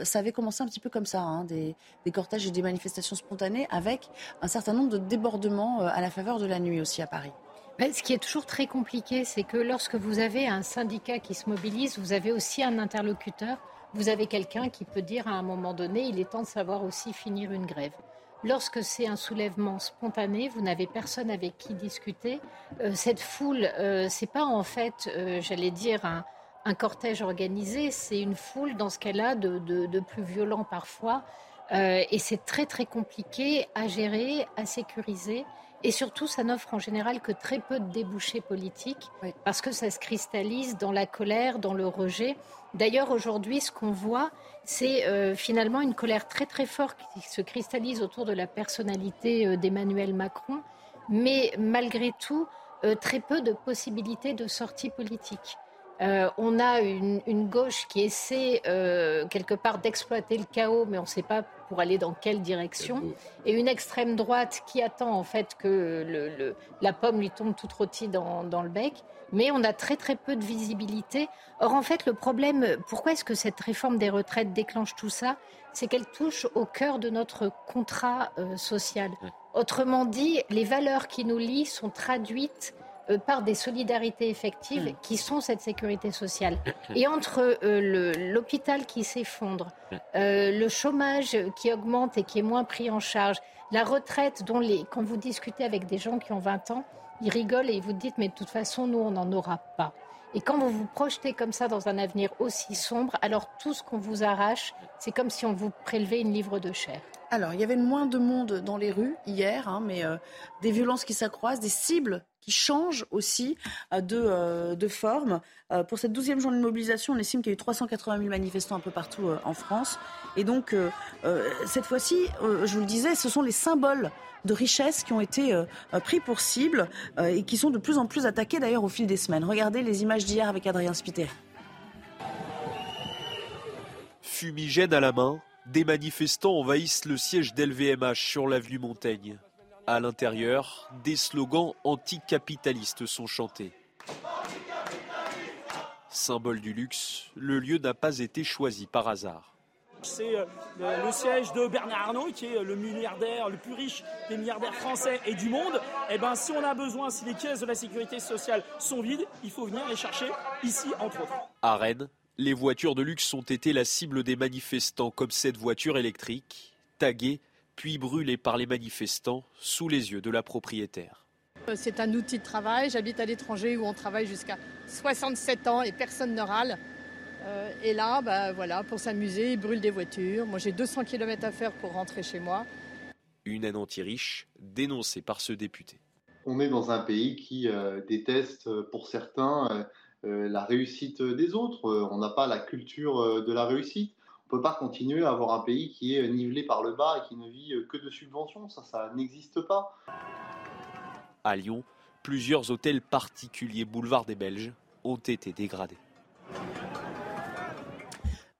ça avait commencé un petit peu comme ça, hein, des, des, cortèges et des manifestations spontanées avec un certain nombre de débordements à la faveur de la nuit aussi à Paris. Ben, ce qui est toujours très compliqué, c'est que lorsque vous avez un syndicat qui se mobilise, vous avez aussi un interlocuteur, vous avez quelqu'un qui peut dire à un moment donné, il est temps de savoir aussi finir une grève. Lorsque c'est un soulèvement spontané, vous n'avez personne avec qui discuter. Euh, cette foule, euh, c'est pas en fait, euh, j'allais dire, un, cortège organisé, c'est une foule dans ce cas-là de, de, plus violent parfois. et c'est très très compliqué à gérer, à sécuriser. Et surtout, ça n'offre en général que très peu de débouchés politiques, parce que ça se cristallise dans la colère, dans le rejet. D'ailleurs, aujourd'hui, ce qu'on voit, c'est euh, finalement une colère très très forte qui se cristallise autour de la personnalité euh, d'Emmanuel Macron, mais malgré tout, euh, très peu de possibilités de sortie politique. On a une, gauche qui essaie quelque part d'exploiter le chaos, mais on ne sait pas pour aller dans quelle direction, et une extrême droite qui attend en fait que la pomme lui tombe toute rôtie dans, le bec, mais on a très très peu de visibilité. Or en fait le problème, pourquoi est-ce que cette réforme des retraites déclenche tout ça? C'est qu'elle touche au cœur de notre contrat euh, social. Autrement dit, les valeurs qui nous lient sont traduites euh, par des solidarités effectives hmm. qui sont cette sécurité sociale. Et entre euh, l'hôpital qui s'effondre, euh, le chômage qui augmente et qui est moins pris en charge, la retraite dont les, quand vous discutez avec des gens qui ont 20 ans, ils rigolent et ils vous disent mais de toute façon nous on n'en aura pas. Et quand vous vous projetez comme ça dans un avenir aussi sombre, alors tout ce qu'on vous arrache, c'est comme si on vous prélevait une livre de chair. Alors, il y avait moins de monde dans les rues hier, hein, mais des violences qui s'accroissent, des cibles qui change aussi euh, de, euh, de forme. Euh, pour cette douzième journée de mobilisation, on estime qu'il y a eu 380 000 manifestants un peu partout en France. Et donc, cette fois-ci, je vous le disais, ce sont les symboles de richesse qui ont été pris pour cible et qui sont de plus en plus attaqués d'ailleurs au fil des semaines. Regardez les images d'hier avec Adrien Spiteri. Fumigène à la main, des manifestants envahissent le siège d'LVMH sur l'avenue Montaigne. À l'intérieur, des slogans anticapitalistes sont chantés. Symbole du luxe, le lieu n'a pas été choisi par hasard. C'est euh, le siège de Bernard Arnault, qui est le milliardaire le plus riche des milliardaires français et du monde. Eh ben, si on a besoin, si les caisses de la sécurité sociale sont vides, il faut venir les chercher ici, entre autres. À Rennes, les voitures de luxe ont été la cible des manifestants, comme cette voiture électrique, taguée puis brûlé par les manifestants sous les yeux de la propriétaire. Euh, c'est un outil de travail. J'habite à l'étranger où on travaille jusqu'à 67 ans et personne ne râle. Euh, et là, bah, voilà, pour s'amuser, ils brûlent des voitures. Moi, j'ai 200 km à faire pour rentrer chez moi. Une haine anti-riche dénoncée par ce député. On est dans un pays qui euh, déteste pour certains la réussite des autres. On n'a pas la culture de la réussite. On ne peut pas continuer à avoir un pays qui est nivelé par le bas et qui ne vit que de subventions. Ça, ça n'existe pas. À Lyon, plusieurs hôtels particuliers boulevard des Belges ont été dégradés.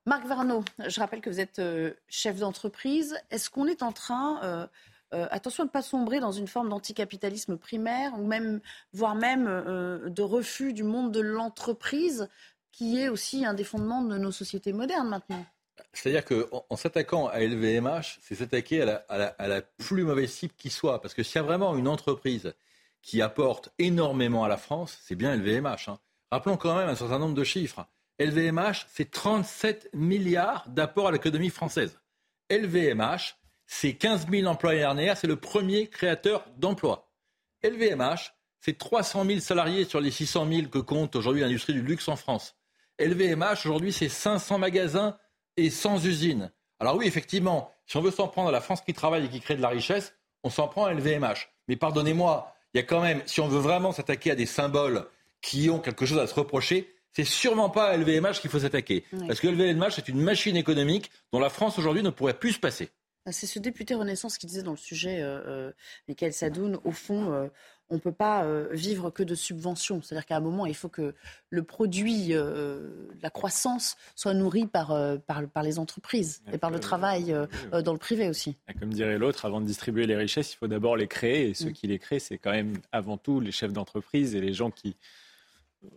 Marc Varnaud, je rappelle que vous êtes euh, chef d'entreprise. Est-ce qu'on est en train, euh, euh, attention de ne pas sombrer dans une forme d'anticapitalisme primaire, ou même, voire même de refus du monde de l'entreprise, qui est aussi un des fondements de nos sociétés modernes maintenant? C'est-à-dire qu'en en, s'attaquant à LVMH, c'est s'attaquer à la, plus mauvaise cible qui soit. Parce que s'il y a vraiment une entreprise qui apporte énormément à la France, c'est bien LVMH. Hein. Rappelons quand même un certain nombre de chiffres. LVMH, c'est 37 milliards d'apports à l'économie française. LVMH, c'est 15 000 emplois dernière, c'est le premier créateur d'emplois. LVMH, c'est 300 000 salariés sur les 600 000 que compte aujourd'hui l'industrie du luxe en France. LVMH, aujourd'hui, c'est 500 magasins et sans usine. Alors oui, effectivement, si on veut s'en prendre à la France qui travaille et qui crée de la richesse, on s'en prend à LVMH. Mais pardonnez-moi, il y a quand même, si on veut vraiment s'attaquer à des symboles qui ont quelque chose à se reprocher, c'est sûrement pas à LVMH qu'il faut s'attaquer. Parce que LVMH est une machine économique dont la France aujourd'hui ne pourrait plus se passer. C'est ce député Renaissance qui disait dans le sujet, euh, euh Michael Sadoun, au fond, euh, on ne peut pas euh, vivre que de subventions. C'est-à-dire qu'à un moment, il faut que le produit, euh, la croissance, soit nourri par, euh, par, les entreprises et, par le travail dans le privé aussi. Comme dirait l'autre, avant de distribuer les richesses, il faut d'abord les créer. Et ceux mm. qui les créent, c'est quand même avant tout les chefs d'entreprise et les gens qui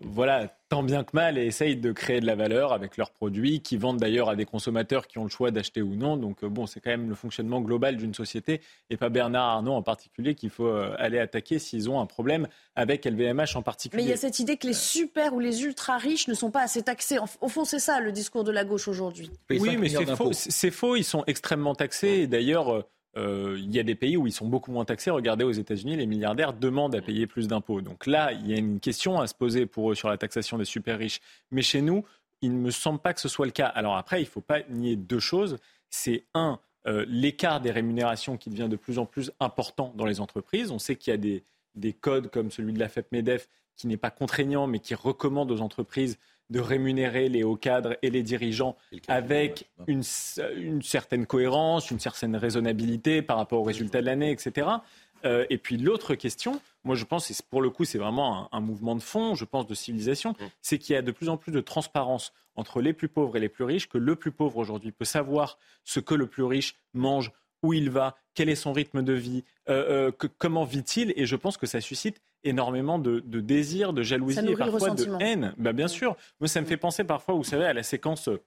voilà, tant bien que mal et essayent de créer de la valeur avec leurs produits, qui vendent d'ailleurs à des consommateurs qui ont le choix d'acheter ou non. Donc euh, bon, c'est quand même le fonctionnement global d'une société et pas Bernard Arnault en particulier qu'il faut euh, aller attaquer s'ils ont un problème avec LVMH en particulier. Mais il y a cette idée que les super ou les ultra riches ne sont pas assez taxés. Au fond, c'est ça le discours de la gauche aujourd'hui. Oui, mais c'est faux. C'est faux. Ils sont extrêmement taxés. Et d'ailleurs, euh, il y a des pays où ils sont beaucoup moins taxés. Regardez aux États-Unis, les milliardaires demandent à payer plus d'impôts. Donc là, il y a une question à se poser pour eux sur la taxation des super riches. Mais chez nous, il ne me semble pas que ce soit le cas. Alors après, il ne faut pas nier deux choses. C'est un, euh, l'écart des rémunérations qui devient de plus en plus important dans les entreprises. On sait qu'il y a des, des codes comme celui de la FEP-MEDEF qui n'est pas contraignant, mais qui recommande aux entreprises de rémunérer les hauts cadres et les dirigeants avec une, certaine cohérence, une certaine raisonnabilité par rapport aux résultats de l'année, etc. Euh, et puis l'autre question, moi je pense, et pour le coup c'est vraiment un, mouvement de fond, je pense, de civilisation, mmh. c'est qu'il y a de plus en plus de transparence entre les plus pauvres et les plus riches, que le plus pauvre aujourd'hui peut savoir ce que le plus riche mange, où il va, quel est son rythme de vie, euh, euh, comment vit-il, et je pense que ça suscite énormément de, de désir, de jalousie et parfois de haine. Bah, bien sûr. Moi, ça me fait penser parfois, vous savez, à la séquence euh,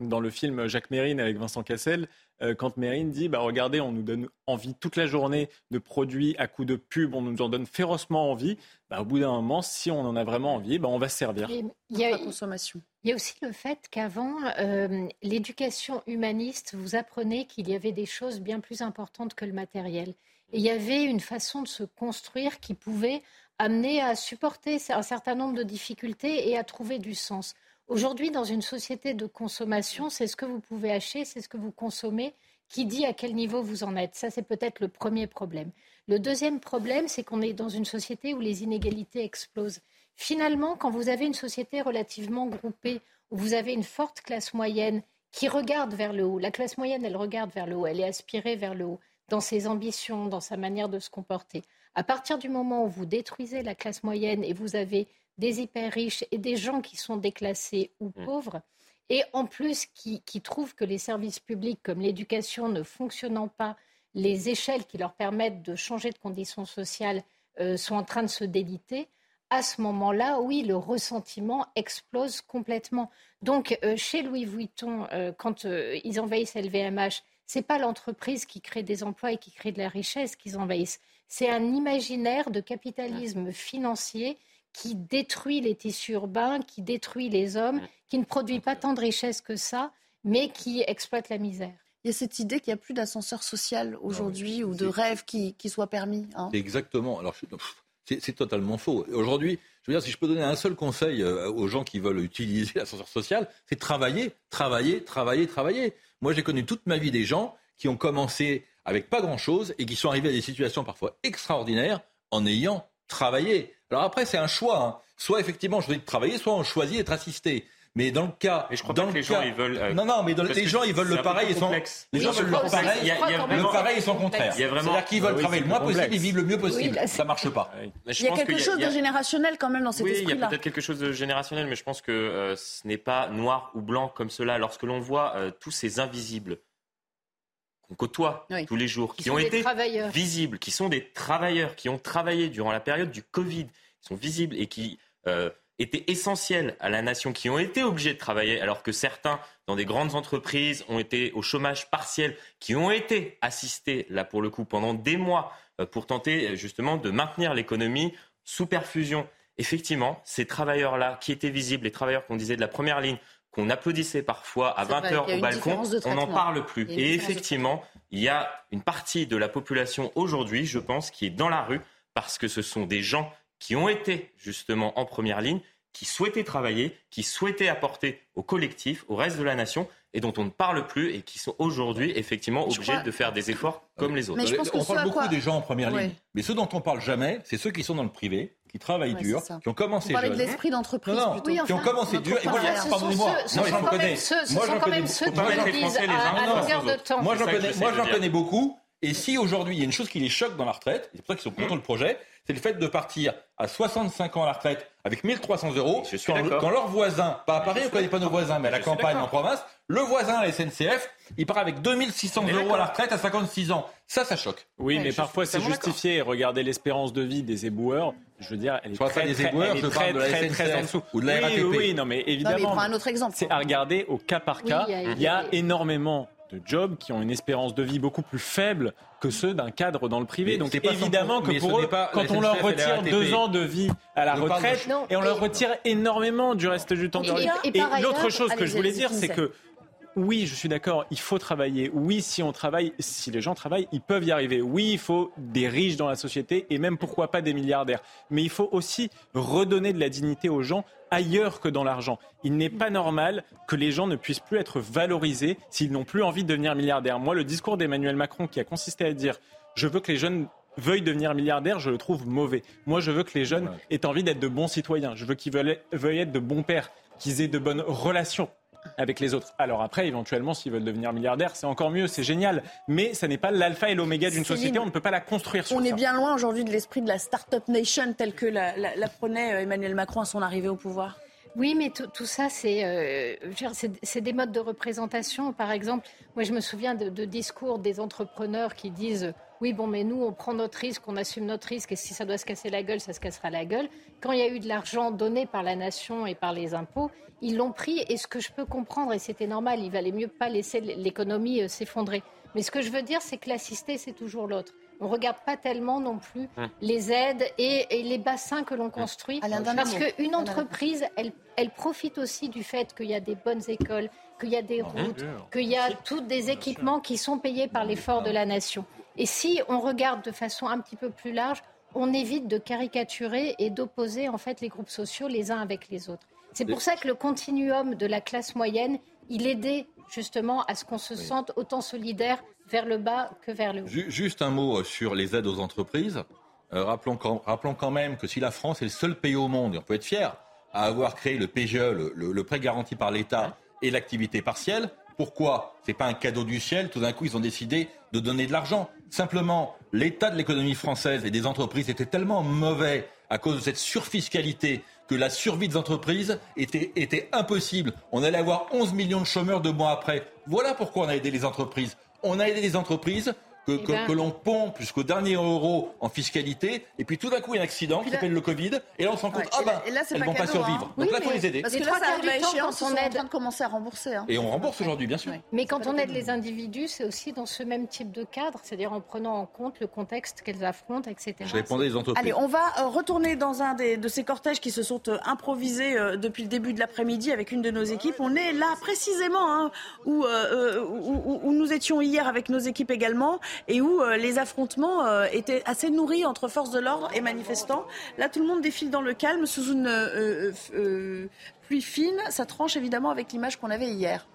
dans le film Jacques Mérine avec Vincent Cassel, euh, quand Mérine dit bah, Regardez, on nous donne envie toute la journée de produits à coups de pub, on nous en donne férocement envie. Bah, au bout d'un moment, si on en a vraiment envie, bah, on va se servir. Il y a, consommation. Il y a aussi le fait qu'avant, euh, l'éducation humaniste, vous apprenez qu'il y avait des choses bien plus importantes que le matériel. Il y avait une façon de se construire qui pouvait amener à supporter un certain nombre de difficultés et à trouver du sens. Aujourd'hui, dans une société de consommation, c'est ce que vous pouvez acheter, c'est ce que vous consommez qui dit à quel niveau vous en êtes? Ça, c'est peut-être le premier problème. Le deuxième problème, c'est qu'on est dans une société où les inégalités explosent. Finalement, quand vous avez une société relativement groupée, où vous avez une forte classe moyenne qui regarde vers le haut, la classe moyenne, elle regarde vers le haut, elle est aspirée vers le haut dans ses ambitions, dans sa manière de se comporter. À partir du moment où vous détruisez la classe moyenne et vous avez des hyper riches et des gens qui sont déclassés ou mmh. pauvres, et en plus qui, trouvent que les services publics comme l'éducation ne fonctionnant pas, les échelles qui leur permettent de changer de conditions sociales euh, sont en train de se déliter, à ce moment-là, oui, le ressentiment explose complètement. Donc, euh, chez Louis Vuitton, euh, quand ils envahissent LVMH, n'est pas l'entreprise qui crée des emplois et qui crée de la richesse qu'ils envahissent. C'est un imaginaire de capitalisme financier qui détruit les tissus urbains, qui détruit les hommes, qui ne produit pas tant de richesse que ça, mais qui exploite la misère. Il y a cette idée qu'il n'y a plus d'ascenseur social aujourd'hui ou de rêve qui, soit permis. Hein. Exactement. Alors, c'est totalement faux. Aujourd'hui, je veux dire, si je peux donner un seul conseil euh, aux gens qui veulent utiliser l'ascenseur social, c'est travailler, travailler, travailler, travailler. Moi, j'ai connu toute ma vie des gens qui ont commencé avec pas grand-chose et qui sont arrivés à des situations parfois extraordinaires en ayant travaillé. Alors après, c'est un choix. Hein. Soit effectivement, on choisit de travailler, soit on choisit d'être assisté. Mais dans le cas, et je crois dans que les gens ils veulent. Euh, non, non, mais les gens ils veulent le pareil, sont. Les gens veulent le pareil. Il y a, le pareil et son contraire. C'est-à-dire qu'ils veulent travailler le moins possible, ils vivent le mieux possible. Ça marche pas. Il y a quelque chose de générationnel quand même dans cet esprit-là. Oui, il y a peut-être quelque chose de générationnel, mais je pense que euh, ce n'est pas noir ou blanc comme cela. Lorsque l'on voit euh, tous ces invisibles qu'on côtoie tous les jours, qui, ont été visibles, qui sont des travailleurs, qui ont travaillé durant la période du Covid, qui sont visibles et qui étaient essentiels à la nation, qui ont été obligés de travailler, alors que certains, dans des grandes entreprises, ont été au chômage partiel, qui ont été assistés, là pour le coup, pendant des mois, euh, pour tenter justement de maintenir l'économie sous perfusion. Effectivement, ces travailleurs-là, qui étaient visibles, les travailleurs qu'on disait de la première ligne, qu'on applaudissait parfois à 20 heures au balcon, on n'en parle plus. Et effectivement, il y a une partie de la population aujourd'hui, je pense, qui est dans la rue parce que ce sont des gens qui ont été justement en première ligne, qui souhaitaient travailler, qui souhaitaient apporter au collectif, au reste de la nation, et dont on ne parle plus et qui sont aujourd'hui effectivement obligés de faire des efforts comme les autres. on parle beaucoup des gens en première ligne, mais ceux dont on parle jamais, c'est ceux qui sont dans le privé, qui travaillent dur, qui ont commencé on jeunes. de l'esprit d'entreprise plutôt. qui ont commencé dur. Et moi, pardonnez-moi, moi j'en connais. Moi j'en connais. Moi j'en connais beaucoup. Et si aujourd'hui il y a une chose qui les choque dans la retraite, c'est pour ça qu'ils sont contre le projet, c'est le fait de partir à 65 ans à la retraite avec 1300 euros quand, leur voisin, pas à Paris, on ne connaît pas nos voisins, mais à la campagne en province, le voisin à la SNCF, il part avec 2600 euros à la retraite à 56 ans. Ça, ça choque. Oui, mais parfois c'est justifié. Regardez l'espérance de vie des éboueurs. je veux dire, elle est Je très, des très, éboueurs, elle est je très, parle de la très, très en dessous. ou de la oui, RATP. Oui, non, mais Non, mais évidemment, prends un autre exemple. c'est à regarder au cas par Oui, cas. il y a- il y a énormément de jobs qui ont une espérance de vie beaucoup plus faible que ceux d'un cadre dans le privé. Mais Donc évidemment que pour eux, pas quand on leur retire deux ans de vie à la retraite Non, et on leur et- retire énormément du reste du temps de vie. et- et l'autre chose que je voulais dire, c'est que oui, je suis d'accord, il faut travailler. Oui, si on travaille, si les gens travaillent, ils peuvent y arriver. Oui, il faut des riches dans la société et même pourquoi pas des milliardaires. Mais il faut aussi redonner de la dignité aux gens ailleurs que dans l'argent. Il n'est pas normal que les gens ne puissent plus être valorisés s'ils n'ont plus envie de devenir milliardaires. Moi, le discours d'Emmanuel Macron qui a consisté à dire je veux que les jeunes veuillent devenir milliardaires, je le trouve mauvais. Moi, je veux que les jeunes aient envie d'être de bons citoyens. Je veux qu'ils veuillent, veuillent être de bons pères, qu'ils aient de bonnes relations avec les autres. Alors après, éventuellement, s'ils veulent devenir milliardaires, c'est encore mieux, c'est génial. Mais ça n'est pas l'alpha et l'oméga d'une société, on ne peut pas la construire sur On ça. est bien loin aujourd'hui de l'esprit de la Startup Nation tel que la, la- la prenait euh, Emmanuel Macron à son arrivée au pouvoir. Oui, mais tout, tout ça, c'est euh, c'est- des modes de représentation. Par exemple, moi, je me souviens de, de discours des entrepreneurs qui disent oui, bon, mais nous, on prend notre risque, on assume notre risque, et si ça doit se casser la gueule, ça se cassera la gueule. Quand il y a eu de l'argent donné par la nation et par les impôts, ils l'ont pris, et ce que je peux comprendre, et c'était normal, il valait mieux pas laisser l'économie euh, s'effondrer. Mais ce que je veux dire, c'est que l'assister, c'est toujours l'autre. On ne regarde pas tellement non plus Hum. les aides et, et les bassins que l'on construit. Alain, d'un Parce qu'une entreprise, elle, elle profite aussi du fait qu'il y a des bonnes écoles, qu'il y a des routes, qu'il y a tous des équipements qui sont payés par l'effort de la nation. Et si on regarde de façon un petit peu plus large, on évite de caricaturer et d'opposer en fait les groupes sociaux les uns avec les autres. C'est pour ça que le continuum de la classe moyenne, il aidait justement à ce qu'on se sente autant solidaire vers le bas que vers le haut. Ju- Juste un mot sur les aides aux entreprises. Euh, rappelons, quand, rappelons quand même que si la France est le seul pays au monde, et on peut être fier, à avoir créé le PGE, le, le- le prêt garanti par l'État et l'activité partielle, pourquoi? C'est pas un cadeau du ciel. Tout d'un coup, ils ont décidé de donner de l'argent. Simplement, l'état de l'économie française et des entreprises était tellement mauvais à cause de cette surfiscalité que la survie des entreprises était, était impossible. On allait avoir 11 millions de chômeurs deux mois après. Voilà pourquoi on a aidé les entreprises. On a aidé les entreprises que, Eh que- ben- que l'on pompe jusqu'au dernier euro en fiscalité, et puis tout d'un coup, il y a un accident qui s'appelle le Covid, et là, on se rend compte, Ouais, ah bah, c'est elles pas vont pas cadeau, survivre. hein. Donc Oui, là, il faut les aider. Parce Les que là, trois ça quarts du temps, quand on sont en aide- train de commencer à rembourser. hein. Et on rembourse aujourd'hui, bien sûr. Mais quand on aide les individus, c'est aussi dans ce même type de cadre, c'est-à-dire en prenant en compte le contexte qu'elles affrontent, etc. Je répondais aux entreprises. Allez, on va euh, retourner dans un des, de ces cortèges qui se sont euh, improvisés euh, depuis le début de l'après-midi avec une de nos équipes. On est là précisément hein, où, euh, où- où- où nous étions hier avec nos équipes également et où euh, les affrontements euh, étaient assez nourris entre forces de l'ordre et manifestants. Là, tout le monde défile dans le calme sous une euh, pluie fine. Ça tranche évidemment avec l'image qu'on avait hier.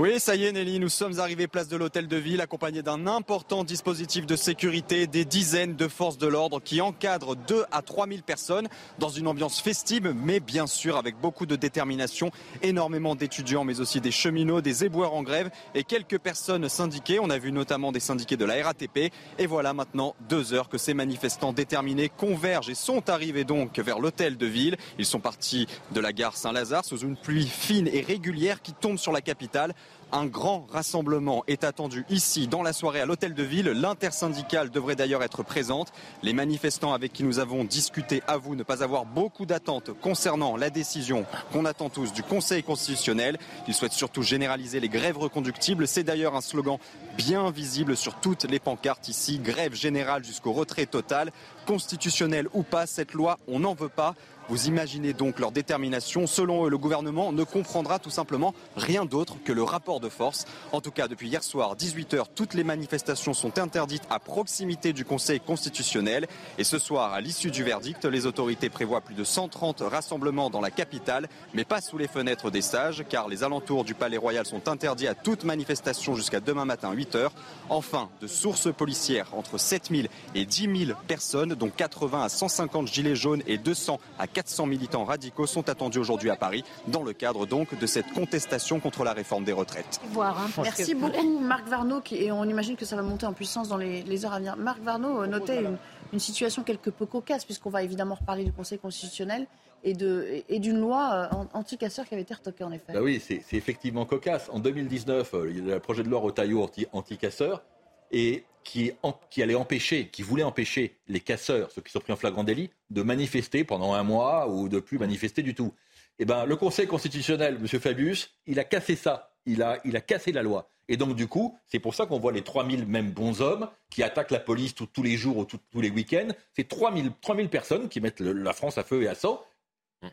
Oui, ça y est Nelly, nous sommes arrivés place de l'hôtel de ville accompagnés d'un important dispositif de sécurité, des dizaines de forces de l'ordre qui encadrent 2 à 3 000 personnes dans une ambiance festive, mais bien sûr avec beaucoup de détermination, énormément d'étudiants mais aussi des cheminots, des éboueurs en grève et quelques personnes syndiquées. On a vu notamment des syndiqués de la RATP et voilà maintenant deux heures que ces manifestants déterminés convergent et sont arrivés donc vers l'hôtel de ville. Ils sont partis de la gare Saint-Lazare sous une pluie fine et régulière qui tombe sur la capitale. Un grand rassemblement est attendu ici dans la soirée à l'hôtel de ville. L'intersyndicale devrait d'ailleurs être présente. Les manifestants avec qui nous avons discuté avouent ne pas avoir beaucoup d'attentes concernant la décision qu'on attend tous du Conseil constitutionnel. Ils souhaitent surtout généraliser les grèves reconductibles. C'est d'ailleurs un slogan bien visible sur toutes les pancartes ici. Grève générale jusqu'au retrait total. Constitutionnel ou pas, cette loi, on n'en veut pas. Vous imaginez donc leur détermination. Selon eux, le gouvernement ne comprendra tout simplement rien d'autre que le rapport de force. En tout cas, depuis hier soir, 18h, toutes les manifestations sont interdites à proximité du Conseil constitutionnel. Et ce soir, à l'issue du verdict, les autorités prévoient plus de 130 rassemblements dans la capitale, mais pas sous les fenêtres des sages, car les alentours du Palais Royal sont interdits à toute manifestation jusqu'à demain matin 8h. Enfin, de sources policières, entre 7000 et 10 000 personnes, dont 80 à 150 gilets jaunes et 200 à 400 militants radicaux sont attendus aujourd'hui à Paris, dans le cadre donc de cette contestation contre la réforme des retraites. Voir, hein, Merci beaucoup Marc Varnaud qui- et on imagine que ça va monter en puissance dans les, les heures à venir. Marc Varnaud euh, notait une, une situation quelque peu cocasse puisqu'on va évidemment reparler du Conseil constitutionnel et de- et d'une loi euh, anti-casseur qui avait été retoquée en effet. Bah oui, c'est c'est effectivement cocasse. En 2019, euh, il y a le projet de loi Rotaillot anti- anti-casseur. Et qui, qui allait empêcher, qui voulait empêcher les casseurs, ceux qui sont pris en flagrant délit, de manifester pendant un mois ou de plus manifester du tout. Eh ben, le Conseil constitutionnel, M. Fabius, il a cassé ça. Il a, il a cassé la loi. Et donc, du coup, c'est pour ça qu'on voit les 3000 mêmes bons hommes qui attaquent la police tous les jours ou tous les week-ends. C'est 3000, 3000 personnes qui mettent la France à feu et à sang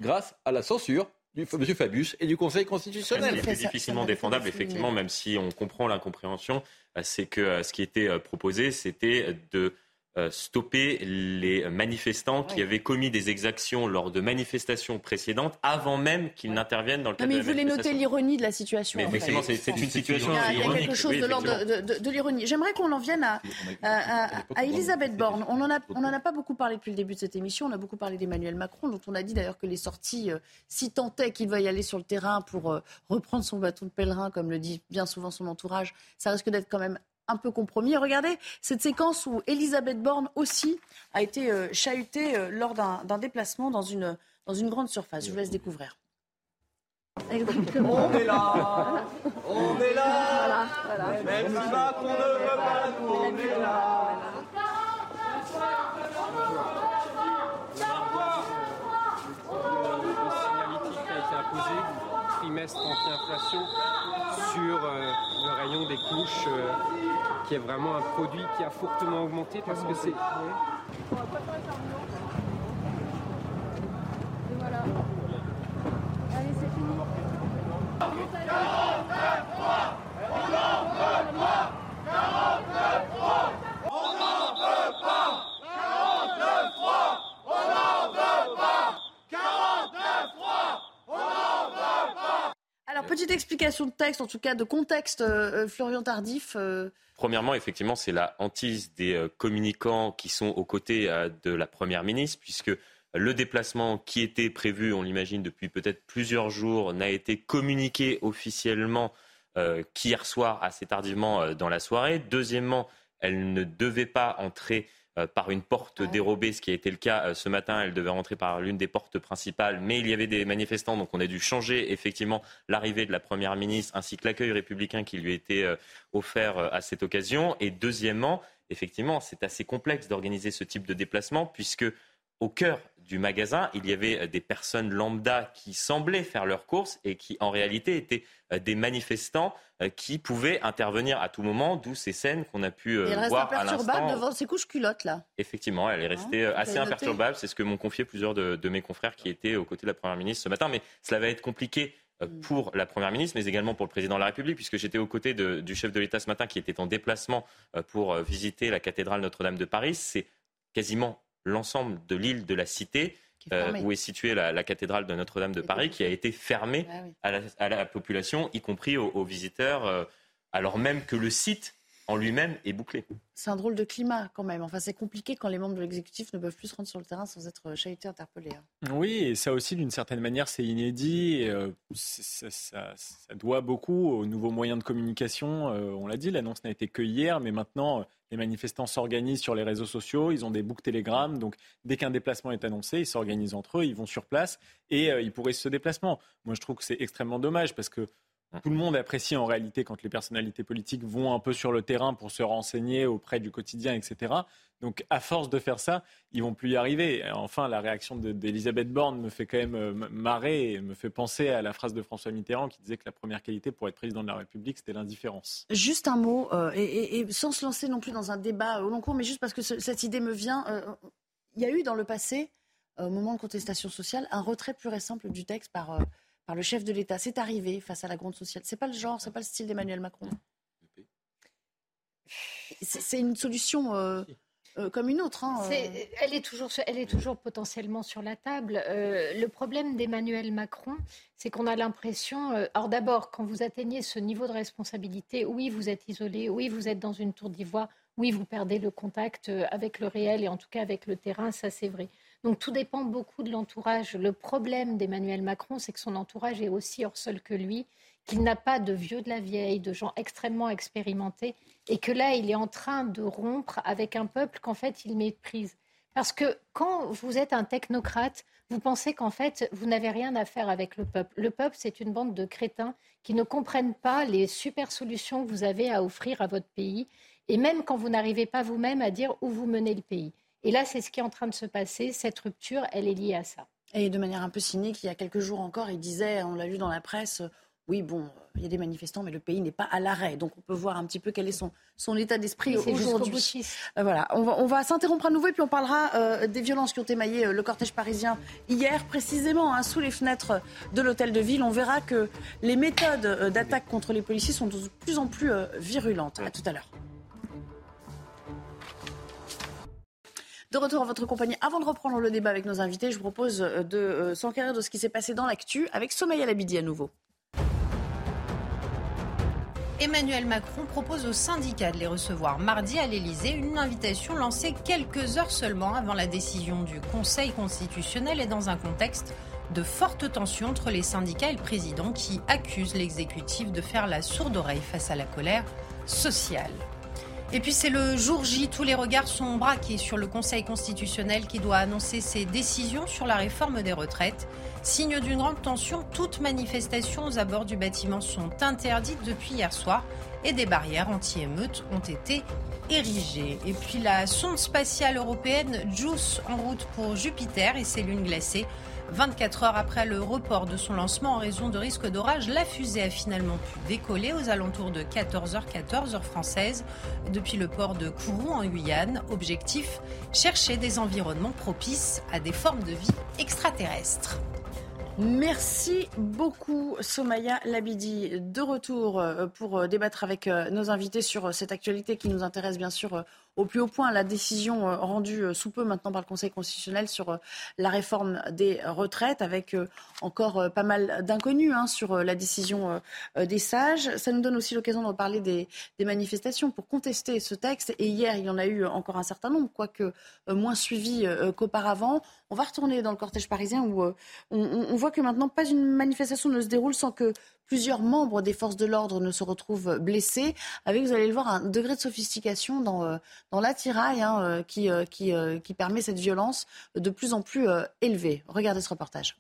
grâce à la censure du M. Fabius et du Conseil constitutionnel. C'est difficilement défendable, effectivement, même si on comprend l'incompréhension. Euh, c'est que euh, ce qui était euh, proposé, c'était de euh, stopper les manifestants qui avaient commis des exactions lors de manifestations précédentes avant même qu'ils n'interviennent dans le cadre non, mais de la vous voulez noter l'ironie de la situation. Mais effectivement, c'est une situation il y a, ironique. Il y a quelque chose de l'ordre de, de, l'ironie. J'aimerais qu'on en vienne à, à, à, Elisabeth Borne. On n'en a, on en a pas beaucoup parlé depuis le début de cette émission. On a beaucoup parlé d'Emmanuel Macron, dont on a dit d'ailleurs que les sorties, euh, si tant est qu'il va y aller sur le terrain pour euh, reprendre son bâton de pèlerin, comme le dit bien souvent son entourage, ça risque d'être quand même un peu compromis. Regardez cette séquence où Elisabeth Borne aussi a été euh, chahutée euh, lors d'un déplacement dans une, dans une grande surface. Je vous laisse découvrir. On est là, on est là, voilà, voilà. même si Macron ne veut pas nous, on est là. Trimestre anti-inflation sur euh, le rayon des couches, euh, qui est vraiment un produit qui a fortement augmenté parce que c'est. voilà. Allez, c'est fini. Petite explication de texte, en tout cas de contexte, euh, Florian Tardif. Euh... Premièrement, effectivement, c'est la hantise des euh, communicants qui sont aux côtés euh, de la Première ministre, puisque le déplacement qui était prévu, on l'imagine depuis peut-être plusieurs jours, n'a été communiqué officiellement euh, qu'hier soir, assez tardivement dans la soirée. Deuxièmement, elle ne devait pas entrer par une porte dérobée, ce qui a été le cas ce matin. Elle devait rentrer par l'une des portes principales, mais il y avait des manifestants, donc on a dû changer effectivement l'arrivée de la Première ministre ainsi que l'accueil républicain qui lui a été offert à cette occasion. Et deuxièmement, effectivement, c'est assez complexe d'organiser ce type de déplacement puisque au cœur du magasin, il y avait des personnes lambda qui semblaient faire leurs courses et qui, en réalité, étaient des manifestants qui pouvaient intervenir à tout moment, d'où ces scènes qu'on a pu et elle voir reste à imperturbable devant ses couches culottes, là. Effectivement, elle est restée Hein, assez imperturbable. C'est ce que m'ont confié plusieurs de, de, mes confrères qui étaient aux côtés de la Première ministre ce matin. Mais cela va être compliqué pour la Première ministre, mais également pour le Président de la République, puisque j'étais aux côtés de, du chef de l'État ce matin qui était en déplacement pour visiter la cathédrale Notre-Dame de Paris. C'est quasiment l'ensemble de l'île de la Cité, euh, où est située la, la cathédrale de Notre-Dame de Paris, qui a été fermée Ah oui. à, la, à, la, population, y compris aux, aux visiteurs, euh, alors même que le site en lui-même est bouclé. C'est un drôle de climat quand même. Enfin, c'est compliqué quand les membres de l'exécutif ne peuvent plus se rendre sur le terrain sans être chahutés, interpellés. hein. Oui, et ça aussi, d'une certaine manière, c'est inédit. Et, euh, ça, ça, ça, doit beaucoup aux nouveaux moyens de communication. Euh, on l'a dit, l'annonce n'a été que hier, mais maintenant, euh, les manifestants s'organisent sur les réseaux sociaux. Ils ont des boucles Telegram. Donc, dès qu'un déplacement est annoncé, ils s'organisent entre eux, ils vont sur place et ils pourraient ce déplacement. Moi, je trouve que c'est extrêmement dommage parce que tout le monde apprécie en réalité quand les personnalités politiques vont un peu sur le terrain pour se renseigner auprès du quotidien, etc. Donc, à force de faire ça, ils vont plus y arriver. Enfin, la réaction d'Elisabeth Borne me fait quand même marrer et me fait penser à la phrase de François Mitterrand qui disait que la première qualité pour être président de la République, c'était l'indifférence. Juste un mot, euh, et, et, et, sans se lancer non plus dans un débat au long cours, mais juste parce que ce, cette idée me vient. Euh, il y a eu dans le passé, au moment de contestation sociale, un retrait pur et simple du texte par euh, par le chef de l'État. C'est arrivé face à la gronde sociale. C'est pas le genre, c'est pas le style d'Emmanuel Macron. C'est une solution euh, euh, comme une autre. Hein, euh. elle, est toujours, elle est toujours potentiellement sur la table. Le problème d'Emmanuel Macron, c'est qu'on a l'impression. alors d'abord, quand vous atteignez ce niveau de responsabilité, oui, vous êtes isolé, oui, vous êtes dans une tour d'ivoire, oui, vous perdez le contact avec le réel et en tout cas avec le terrain, ça c'est vrai. Donc tout dépend beaucoup de l'entourage. Le problème d'Emmanuel Macron, c'est que son entourage est aussi hors sol que lui, qu'il n'a pas de vieux de la vieille, de gens extrêmement expérimentés, et que là, il est en train de rompre avec un peuple qu'en fait, il méprise. Parce que quand vous êtes un technocrate, vous pensez qu'en fait, vous n'avez rien à faire avec le peuple. Le peuple, c'est une bande de crétins qui ne comprennent pas les super solutions que vous avez à offrir à votre pays et même quand vous n'arrivez pas vous-même à dire où vous menez le pays. Et là, c'est ce qui est en train de se passer. Cette rupture, elle est liée à ça. Et de manière un peu cynique, il y a quelques jours encore, il disait, on l'a lu dans la presse, oui, bon, il y a des manifestants, mais le pays n'est pas à l'arrêt. Donc on peut voir un petit peu quel est son, son état d'esprit aujourd'hui. Euh, voilà, on va, on va s'interrompre à nouveau et puis on parlera euh, des violences qui ont émaillé euh, le cortège parisien hier, précisément hein, sous les fenêtres de l'hôtel de ville. On verra que les méthodes d'attaque contre les policiers sont de plus en plus virulentes. À tout à l'heure. De retour à votre compagnie, avant de reprendre le débat avec nos invités, je vous propose de s'enquérir de ce qui s'est passé dans l'actu avec Somaya Labidi à nouveau. Emmanuel Macron propose aux syndicats de les recevoir mardi à l'Elysée, une invitation lancée quelques heures seulement avant la décision du Conseil constitutionnel et dans un contexte de fortes tensions entre les syndicats et le président qui accuse l'exécutif de faire la sourde oreille face à la colère sociale. Et puis c'est le jour J, tous les regards sont braqués sur le Conseil constitutionnel qui doit annoncer ses décisions sur la réforme des retraites. Signe d'une grande tension, toutes manifestations aux abords du bâtiment sont interdites depuis hier soir et des barrières anti-émeutes ont été érigées. Et puis la sonde spatiale européenne JUICE en route pour Jupiter et ses lunes glacées 24 heures après le report de son lancement en raison de risques d'orage, la fusée a finalement pu décoller aux alentours de 14h14 heure française depuis le port de Kourou en Guyane. Objectif chercher des environnements propices à des formes de vie extraterrestres. Merci beaucoup Somaya Labidi. De retour euh, pour euh, débattre avec euh, nos invités sur cette actualité qui nous intéresse bien sûr au plus haut point la décision euh, rendue euh, sous peu maintenant par le Conseil constitutionnel sur euh, la réforme des retraites, avec encore pas mal d'inconnus hein, sur la décision des sages. Ça nous donne aussi l'occasion de reparler des, manifestations pour contester ce texte. Et hier, il y en a eu encore un certain nombre, quoique moins suivis qu'auparavant. On va retourner dans le cortège parisien où on voit que maintenant, pas une manifestation ne se déroule sans que plusieurs membres des forces de l'ordre ne se retrouvent blessés, avec, vous allez le voir, un degré de sophistication dans, euh, dans l'attirail hein, euh, qui, euh, qui, qui permet cette violence de plus en plus élevée. Regardez ce reportage.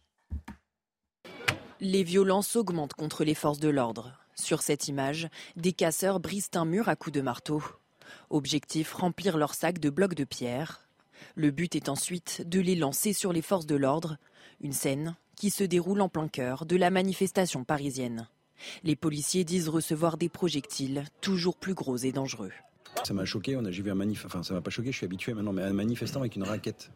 Les violences augmentent contre les forces de l'ordre. Sur cette image, des casseurs brisent un mur à coups de marteau. Objectif remplir leur sac de blocs de pierre. Le but est ensuite de les lancer sur les forces de l'ordre. Une scène qui se déroule en plein cœur de la manifestation parisienne. Les policiers disent recevoir des projectiles toujours plus gros et dangereux. Ça m'a choqué, on a, j'ai vu un manif, enfin ça m'a pas choqué, je suis habitué maintenant, mais un manifestant avec une raquette.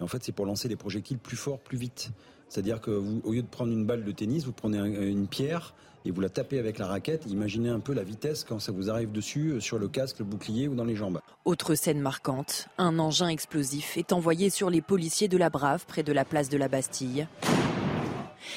Et en fait, c'est pour lancer des projectiles plus forts, plus vite. C'est-à-dire que vous, au lieu de prendre une balle de tennis, vous prenez une pierre et vous la tapez avec la raquette. Imaginez un peu la vitesse quand ça vous arrive dessus, euh, sur le casque, le bouclier ou dans les jambes. Autre scène marquante, un engin explosif est envoyé sur les policiers de la Brave près de la place de la Bastille.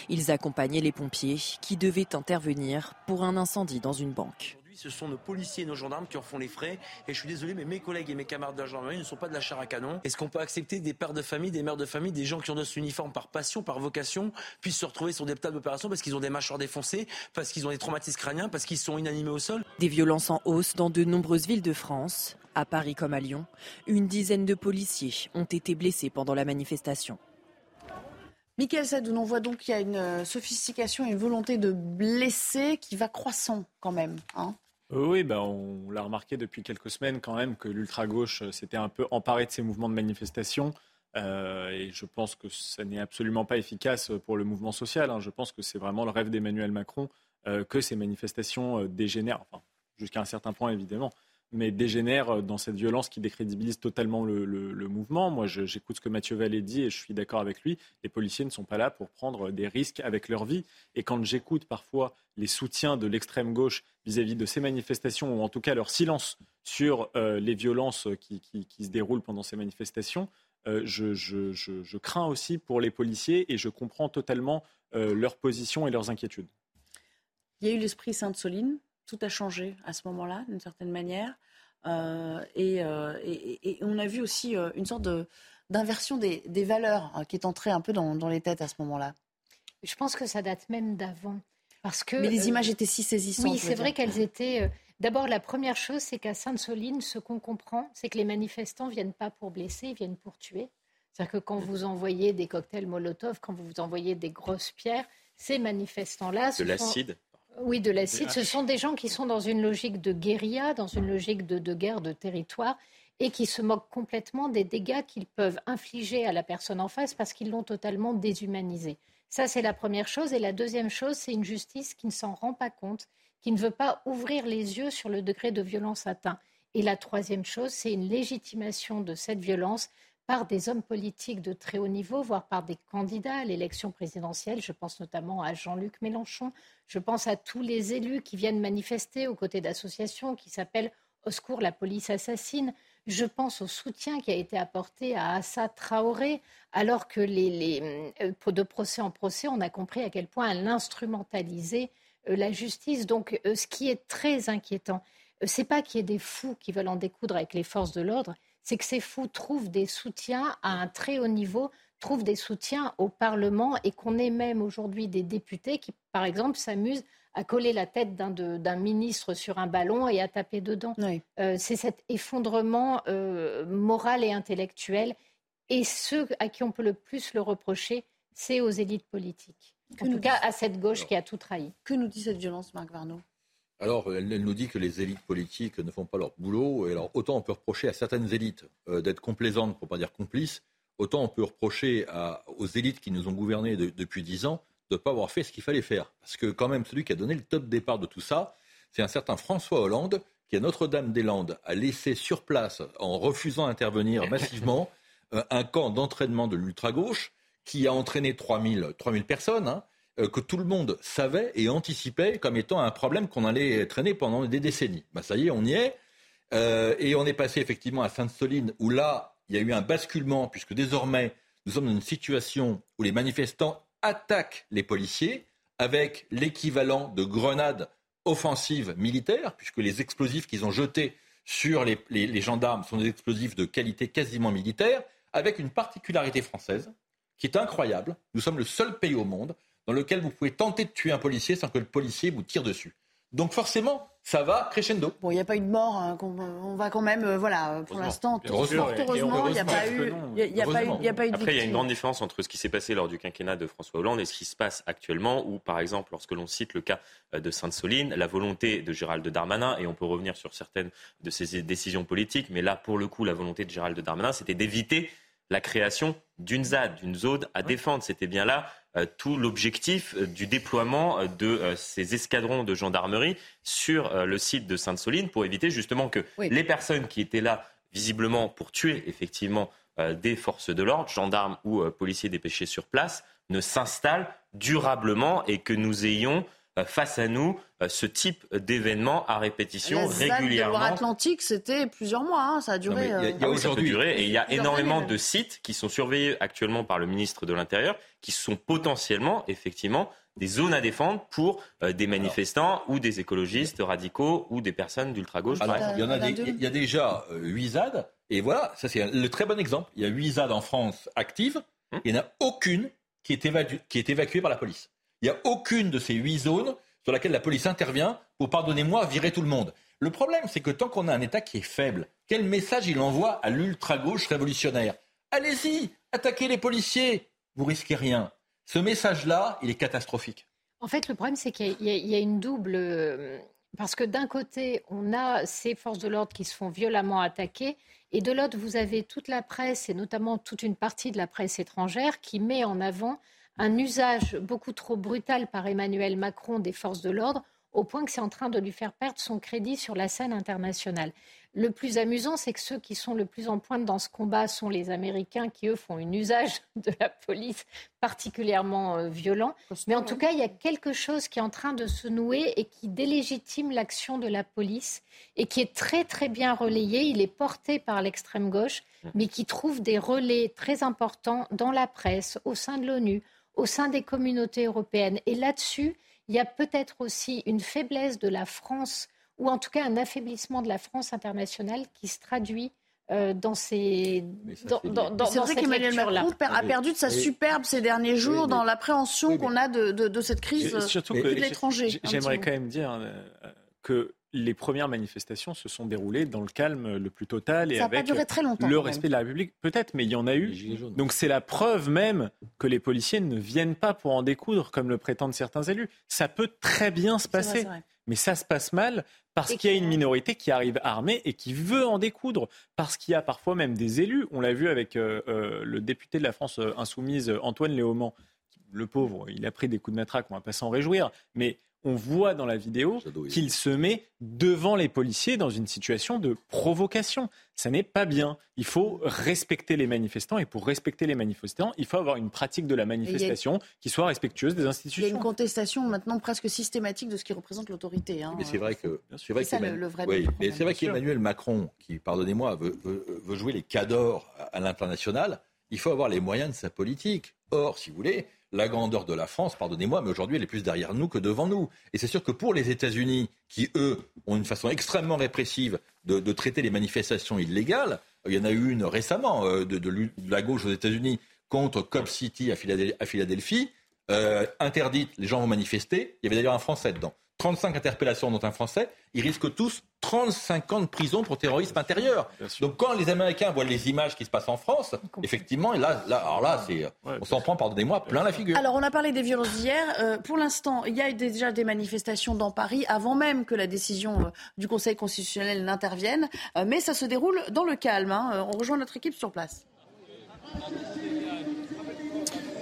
Ils accompagnaient les pompiers qui devaient intervenir pour un incendie dans une banque. Ce sont nos policiers et nos gendarmes qui en font les frais. Et je suis désolé, mais mes collègues et mes camarades de la gendarmerie ne sont pas de la chair à canon. Est-ce qu'on peut accepter des pères de famille, des mères de famille, des gens qui ont notre uniforme par passion, par vocation, puissent se retrouver sur des tables d'opération parce qu'ils ont des mâchoires défoncées, parce qu'ils ont des traumatismes crâniens, parce qu'ils sont inanimés au sol? Des violences en hausse dans de nombreuses villes de France. À Paris comme à Lyon, une dizaine de policiers ont été blessés pendant la manifestation. Michael Sadoun, on voit donc qu'il y a une euh, sophistication et une volonté de blesser qui va croissant quand même. Hein. oui, ben on l'a remarqué depuis quelques semaines quand même que l'ultra-gauche euh, s'était un peu emparé de ces mouvements de manifestation. Euh, et je pense que ça n'est absolument pas efficace pour le mouvement social. Hein. Je pense que c'est vraiment le rêve d'Emmanuel Macron que ces manifestations dégénèrent, jusqu'à un certain point évidemment, mais dégénère euh, dans cette violence qui décrédibilise totalement le, mouvement. Moi, j'écoute ce que Mathieu Vallée dit et je suis d'accord avec lui. Les policiers ne sont pas là pour prendre des risques avec leur vie. Et quand j'écoute parfois les soutiens de l'extrême gauche vis-à-vis de ces manifestations, ou en tout cas leur silence sur euh, les violences qui, se déroulent pendant ces manifestations, euh, je, crains aussi pour les policiers et je comprends totalement leur position et leurs inquiétudes. Il y a eu l'esprit Sainte-Soline tout a changé à ce moment-là, d'une certaine manière. Euh, euh, et, on a vu aussi euh, une sorte d'inversion des, valeurs hein, qui est entrée un peu dans, les têtes à ce moment-là. Je pense que ça date même d'avant. Parce que, Mais les images étaient si saisissantes. Oui, c'est vrai qu'elles étaient. D'abord, la première chose, c'est qu'à Sainte-Soline, ce qu'on comprend, c'est que les manifestants viennent pas pour blesser, ils viennent pour tuer. C'est-à-dire que quand vous envoyez des cocktails Molotov, quand vous envoyez des grosses pierres, ces manifestants-là. De l'acide Oui, de l'acide. Ce sont des gens qui sont dans une logique de guérilla, dans une logique de, de guerre de territoire et qui se moquent complètement des dégâts qu'ils peuvent infliger à la personne en face parce qu'ils l'ont totalement déshumanisée. Ça, c'est la première chose. Et la deuxième chose, c'est une justice qui ne s'en rend pas compte, qui ne veut pas ouvrir les yeux sur le degré de violence atteint. Et la troisième chose, c'est une légitimation de cette violence par des hommes politiques de très haut niveau, voire par des candidats à l'élection présidentielle. Je pense notamment à Jean-Luc Mélenchon. Je pense à tous les élus qui viennent manifester aux côtés d'associations qui s'appellent Au secours, la police assassine. Je pense au soutien qui a été apporté à Assa Traoré, alors que euh, de procès en procès, on a compris à quel point elle instrumentalisait euh, la justice. Donc, euh, ce qui est très inquiétant, c'est pas qu'il y ait des fous qui veulent en découdre avec les forces de l'ordre, c'est que ces fous trouvent des soutiens à un très haut niveau, trouvent des soutiens au Parlement et qu'on ait même aujourd'hui des députés qui, par exemple, s'amusent à coller la tête d'un ministre sur un ballon et à taper dedans. Euh, c'est cet effondrement euh, moral et intellectuel. Et ceux à qui on peut le plus le reprocher, c'est aux élites politiques. en tout cas, à cette gauche qui a tout trahi. Que nous dit cette violence, Marc Varnaud alors, elle, nous dit que les élites politiques ne font pas leur boulot. Et alors, autant on peut reprocher à certaines élites euh, d'être complaisantes, pour ne pas dire complices, autant on peut reprocher aux élites qui nous ont gouvernés depuis dix ans de ne pas avoir fait ce qu'il fallait faire. Parce que quand même, celui qui a donné le top départ de tout ça, c'est un certain François Hollande, qui à Notre-Dame-des-Landes a laissé sur place, en refusant d'intervenir massivement, euh, un camp d'entraînement de l'ultra-gauche qui a entraîné 3000, 3000 personnes, hein, que tout le monde savait et anticipait comme étant un problème qu'on allait traîner pendant des décennies. Ben, ça y est, on y est. Euh, et on est passé effectivement à Sainte-Soline, où là, il y a eu un basculement, puisque désormais, nous sommes dans une situation où les manifestants attaquent les policiers avec l'équivalent de grenades offensives militaires, puisque les explosifs qu'ils ont jetés sur les, gendarmes sont des explosifs de qualité quasiment militaire, avec une particularité française qui est incroyable. Nous sommes le seul pays au monde dans lequel vous pouvez tenter de tuer un policier sans que le policier vous tire dessus. Donc forcément, ça va crescendo. Bon, il n'y a pas eu de mort. Hein, on va quand même, euh, voilà, pour l'instant, heureusement, il n'y a pas eu, il a, pas eu, y a pas eu de Après, il y a une grande différence entre ce qui s'est passé lors du quinquennat de François Hollande et ce qui se passe actuellement, où, par exemple, lorsque l'on cite le cas euh, de Sainte-Soline, la volonté de Gérald Darmanin, et on peut revenir sur certaines de ses décisions politiques, mais là, pour le coup, la volonté de Gérald Darmanin, c'était d'éviter la création d'une ZAD, d'une zone à défendre. C'était bien là tout l'objectif euh, du déploiement euh, de ces escadrons de gendarmerie sur le site de Sainte-Soline pour éviter justement que les personnes qui étaient là visiblement pour tuer effectivement des forces de l'ordre, gendarmes ou policiers dépêchés sur place, ne s'installent durablement et que nous ayons euh, face à nous euh, ce type d'événement à répétition la régulièrement. La Atlantique, c'était plusieurs mois, hein, ça a duré. il y a, aujourd'hui et il y a énormément de sites qui sont surveillés actuellement par le ministre de l'Intérieur, qui sont potentiellement, effectivement, des zones à défendre pour euh, des manifestants ou des écologistes radicaux ou des personnes d'ultra-gauche. Il, y en a il y a déjà huit ZAD, et voilà, ça c'est le très bon exemple. Il y a huit ZAD en France actives, hum. il n'y en a aucune qui est, qui est évacuée par la police. Il n'y a aucune de ces huit zones sur laquelle la police intervient pour, pardonnez-moi, virer tout le monde. Le problème, c'est que tant qu'on a un État qui est faible, quel message il envoie à l'ultra-gauche révolutionnaire? Allez-y, attaquez les policiers, vous risquez rien. Ce message-là, il est catastrophique. En fait, le problème, c'est qu'il y, a une double. Euh, parce que d'un côté, on a ces forces de l'ordre qui se font violemment attaquer, et de l'autre, vous avez toute la presse, et notamment toute une partie de la presse étrangère, qui met en avant un usage beaucoup trop brutal par Emmanuel Macron des forces de l'ordre au point que c'est en train de lui faire perdre son crédit sur la scène internationale. Le plus amusant, c'est que ceux qui sont le plus en pointe dans ce combat sont les Américains qui, eux, font un usage de la police particulièrement euh, violent. Mais en tout cas, il y a quelque chose qui est en train de se nouer et qui délégitime l'action de la police et qui est très, très bien relayé. Il est porté par l'extrême gauche, mais qui trouve des relais très importants dans la presse, au sein de l'ONU, au sein des communautés européennes. Et là-dessus, il y a peut-être aussi une faiblesse de la France, ou en tout cas un affaiblissement de la France internationale qui se traduit euh, dans ces dans, dans, C'est vrai qu'Emmanuel Macron a perdu de sa superbe ces derniers jours dans l'appréhension qu'on a de, de, cette crise surtout de l'étranger. J'aimerais quand même dire euh, que les premières manifestations se sont déroulées dans le calme le plus total et Ça avec duré très longtemps, le respect de la République. Peut-être, mais il y en a eu. Donc c'est la preuve même que les policiers ne viennent pas pour en découdre, comme le prétendent certains élus. Ça peut très bien se passer, vrai. mais ça se passe mal parce qu'il y a une minorité qui arrive armée et qui veut en découdre, parce qu'il y a parfois même des élus. On l'a vu avec euh, euh, le député de la France euh, insoumise, Antoine Léaumont. Le pauvre, il a pris des coups de matraque, on va pas s'en réjouir, mais on voit dans la vidéo qu'il se met devant les policiers dans une situation de provocation. Ça n'est pas bien. Il faut respecter les manifestants et pour respecter les manifestants, il faut avoir une pratique de la manifestation qui soit respectueuse des Il y a institutions. une contestation maintenant presque systématique de ce qui représente l'autorité. hein. Mais c'est vrai que c'est vrai ça, qu'Emmanuel- le- le vrai oui, mais c'est vrai qu'Emmanuel Macron, qui pardonnez-moi veut, veut- veut jouer les cadors à l'international, il faut avoir les moyens de sa politique. Or, si vous voulez, la grandeur de la France, pardonnez-moi, mais aujourd'hui elle est plus derrière nous que devant nous. Et c'est sûr que pour les États-Unis, qui eux ont une façon extrêmement répressive de, traiter les manifestations illégales, il y en a eu une récemment euh, de, la gauche aux États-Unis contre Cobb City à Philadelphie, euh, interdite, les gens vont manifester. Il y avait d'ailleurs un Français dedans. 35 interpellations dont un Français. Ils risquent tous 35 ans de prison pour terrorisme intérieur. Donc quand les Américains voient les images qui se passent en France, effectivement, et là, là, alors là, c'est, on s'en prend, pardonnez-moi, plein la figure. Alors, on a parlé des violences d'hier. Euh, pour l'instant, il y a déjà des manifestations dans Paris avant même que la décision euh, du Conseil constitutionnel n'intervienne. Euh, mais ça se déroule dans le calme. hein. Euh, On rejoint notre équipe sur place.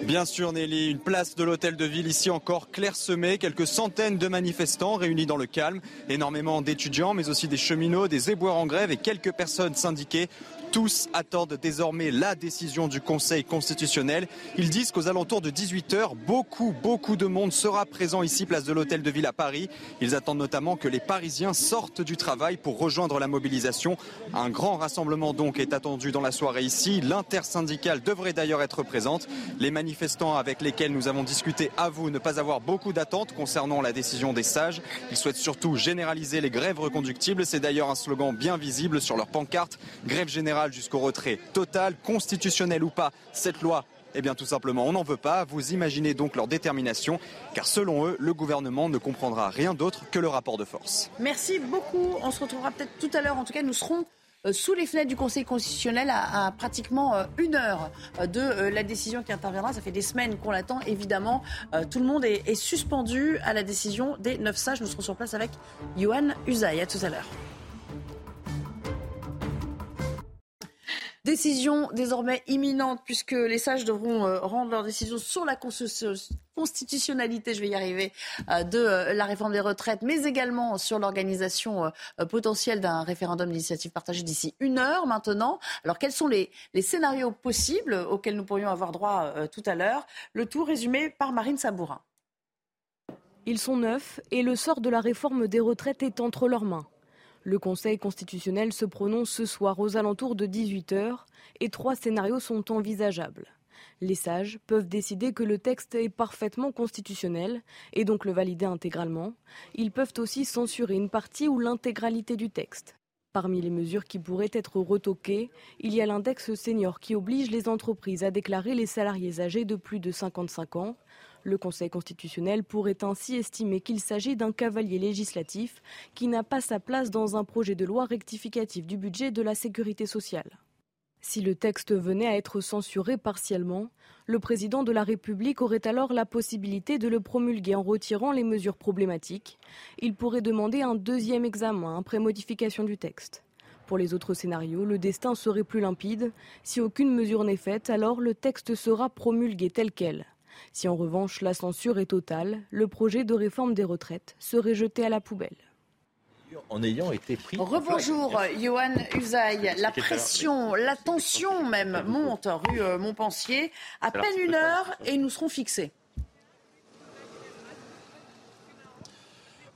Bien sûr, Nelly, une place de l'hôtel de ville ici encore clairsemée, quelques centaines de manifestants réunis dans le calme, énormément d'étudiants, mais aussi des cheminots, des éboueurs en grève et quelques personnes syndiquées. Tous attendent désormais la décision du Conseil constitutionnel. Ils disent qu'aux alentours de 18h, beaucoup, beaucoup de monde sera présent ici, place de l'Hôtel de Ville à Paris. Ils attendent notamment que les Parisiens sortent du travail pour rejoindre la mobilisation. Un grand rassemblement donc est attendu dans la soirée ici. L'intersyndicale devrait d'ailleurs être présente. Les manifestants avec lesquels nous avons discuté avouent ne pas avoir beaucoup d'attentes concernant la décision des sages. Ils souhaitent surtout généraliser les grèves reconductibles. C'est d'ailleurs un slogan bien visible sur leur pancarte. Grève générale jusqu'au retrait total, constitutionnel ou pas. Cette loi eh bien tout simplement, on n'en veut pas. Vous imaginez donc leur détermination, car selon eux, le gouvernement ne comprendra rien d'autre que le rapport de force. Merci beaucoup. On se retrouvera peut-être tout à l'heure. En tout cas, nous serons euh, sous les fenêtres du Conseil constitutionnel à, pratiquement euh, une heure euh, de la décision qui interviendra. Ça fait des semaines qu'on l'attend. Évidemment, tout le monde est, est suspendu à la décision des neuf sages. Nous serons sur place avec Johan Usaï. À tout à l'heure. Décision désormais imminente puisque les sages devront euh, rendre leur décision sur la constitu- constitutionnalité, je vais y arriver, euh, de euh, la réforme des retraites, mais également sur l'organisation potentielle d'un référendum d'initiative partagée d'ici une heure maintenant. Alors quels sont les, les scénarios possibles auxquels nous pourrions avoir droit tout à l'heure? Le tout résumé par Marine Sabourin. Ils sont neufs et le sort de la réforme des retraites est entre leurs mains. Le Conseil constitutionnel se prononce ce soir aux alentours de 18h et trois scénarios sont envisageables. Les sages peuvent décider que le texte est parfaitement constitutionnel et donc le valider intégralement. Ils peuvent aussi censurer une partie ou l'intégralité du texte. Parmi les mesures qui pourraient être retoquées, il y a l'index senior qui oblige les entreprises à déclarer les salariés âgés de plus de 55 ans. Le Conseil constitutionnel pourrait ainsi estimer qu'il s'agit d'un cavalier législatif qui n'a pas sa place dans un projet de loi rectificatif du budget de la sécurité sociale. Si le texte venait à être censuré partiellement, le président de la République aurait alors la possibilité de le promulguer en retirant les mesures problématiques. Il pourrait demander un deuxième examen après modification du texte. Pour les autres scénarios, le destin serait plus limpide. Si aucune mesure n'est faite, alors le texte sera promulgué tel quel. Si en revanche la censure est totale, le projet de réforme des retraites serait jeté à la poubelle. En ayant été pris. Rebonjour, Johan Usaï. La pression, la tension même monte rue euh, Montpensier. À peine une heure et nous serons fixés.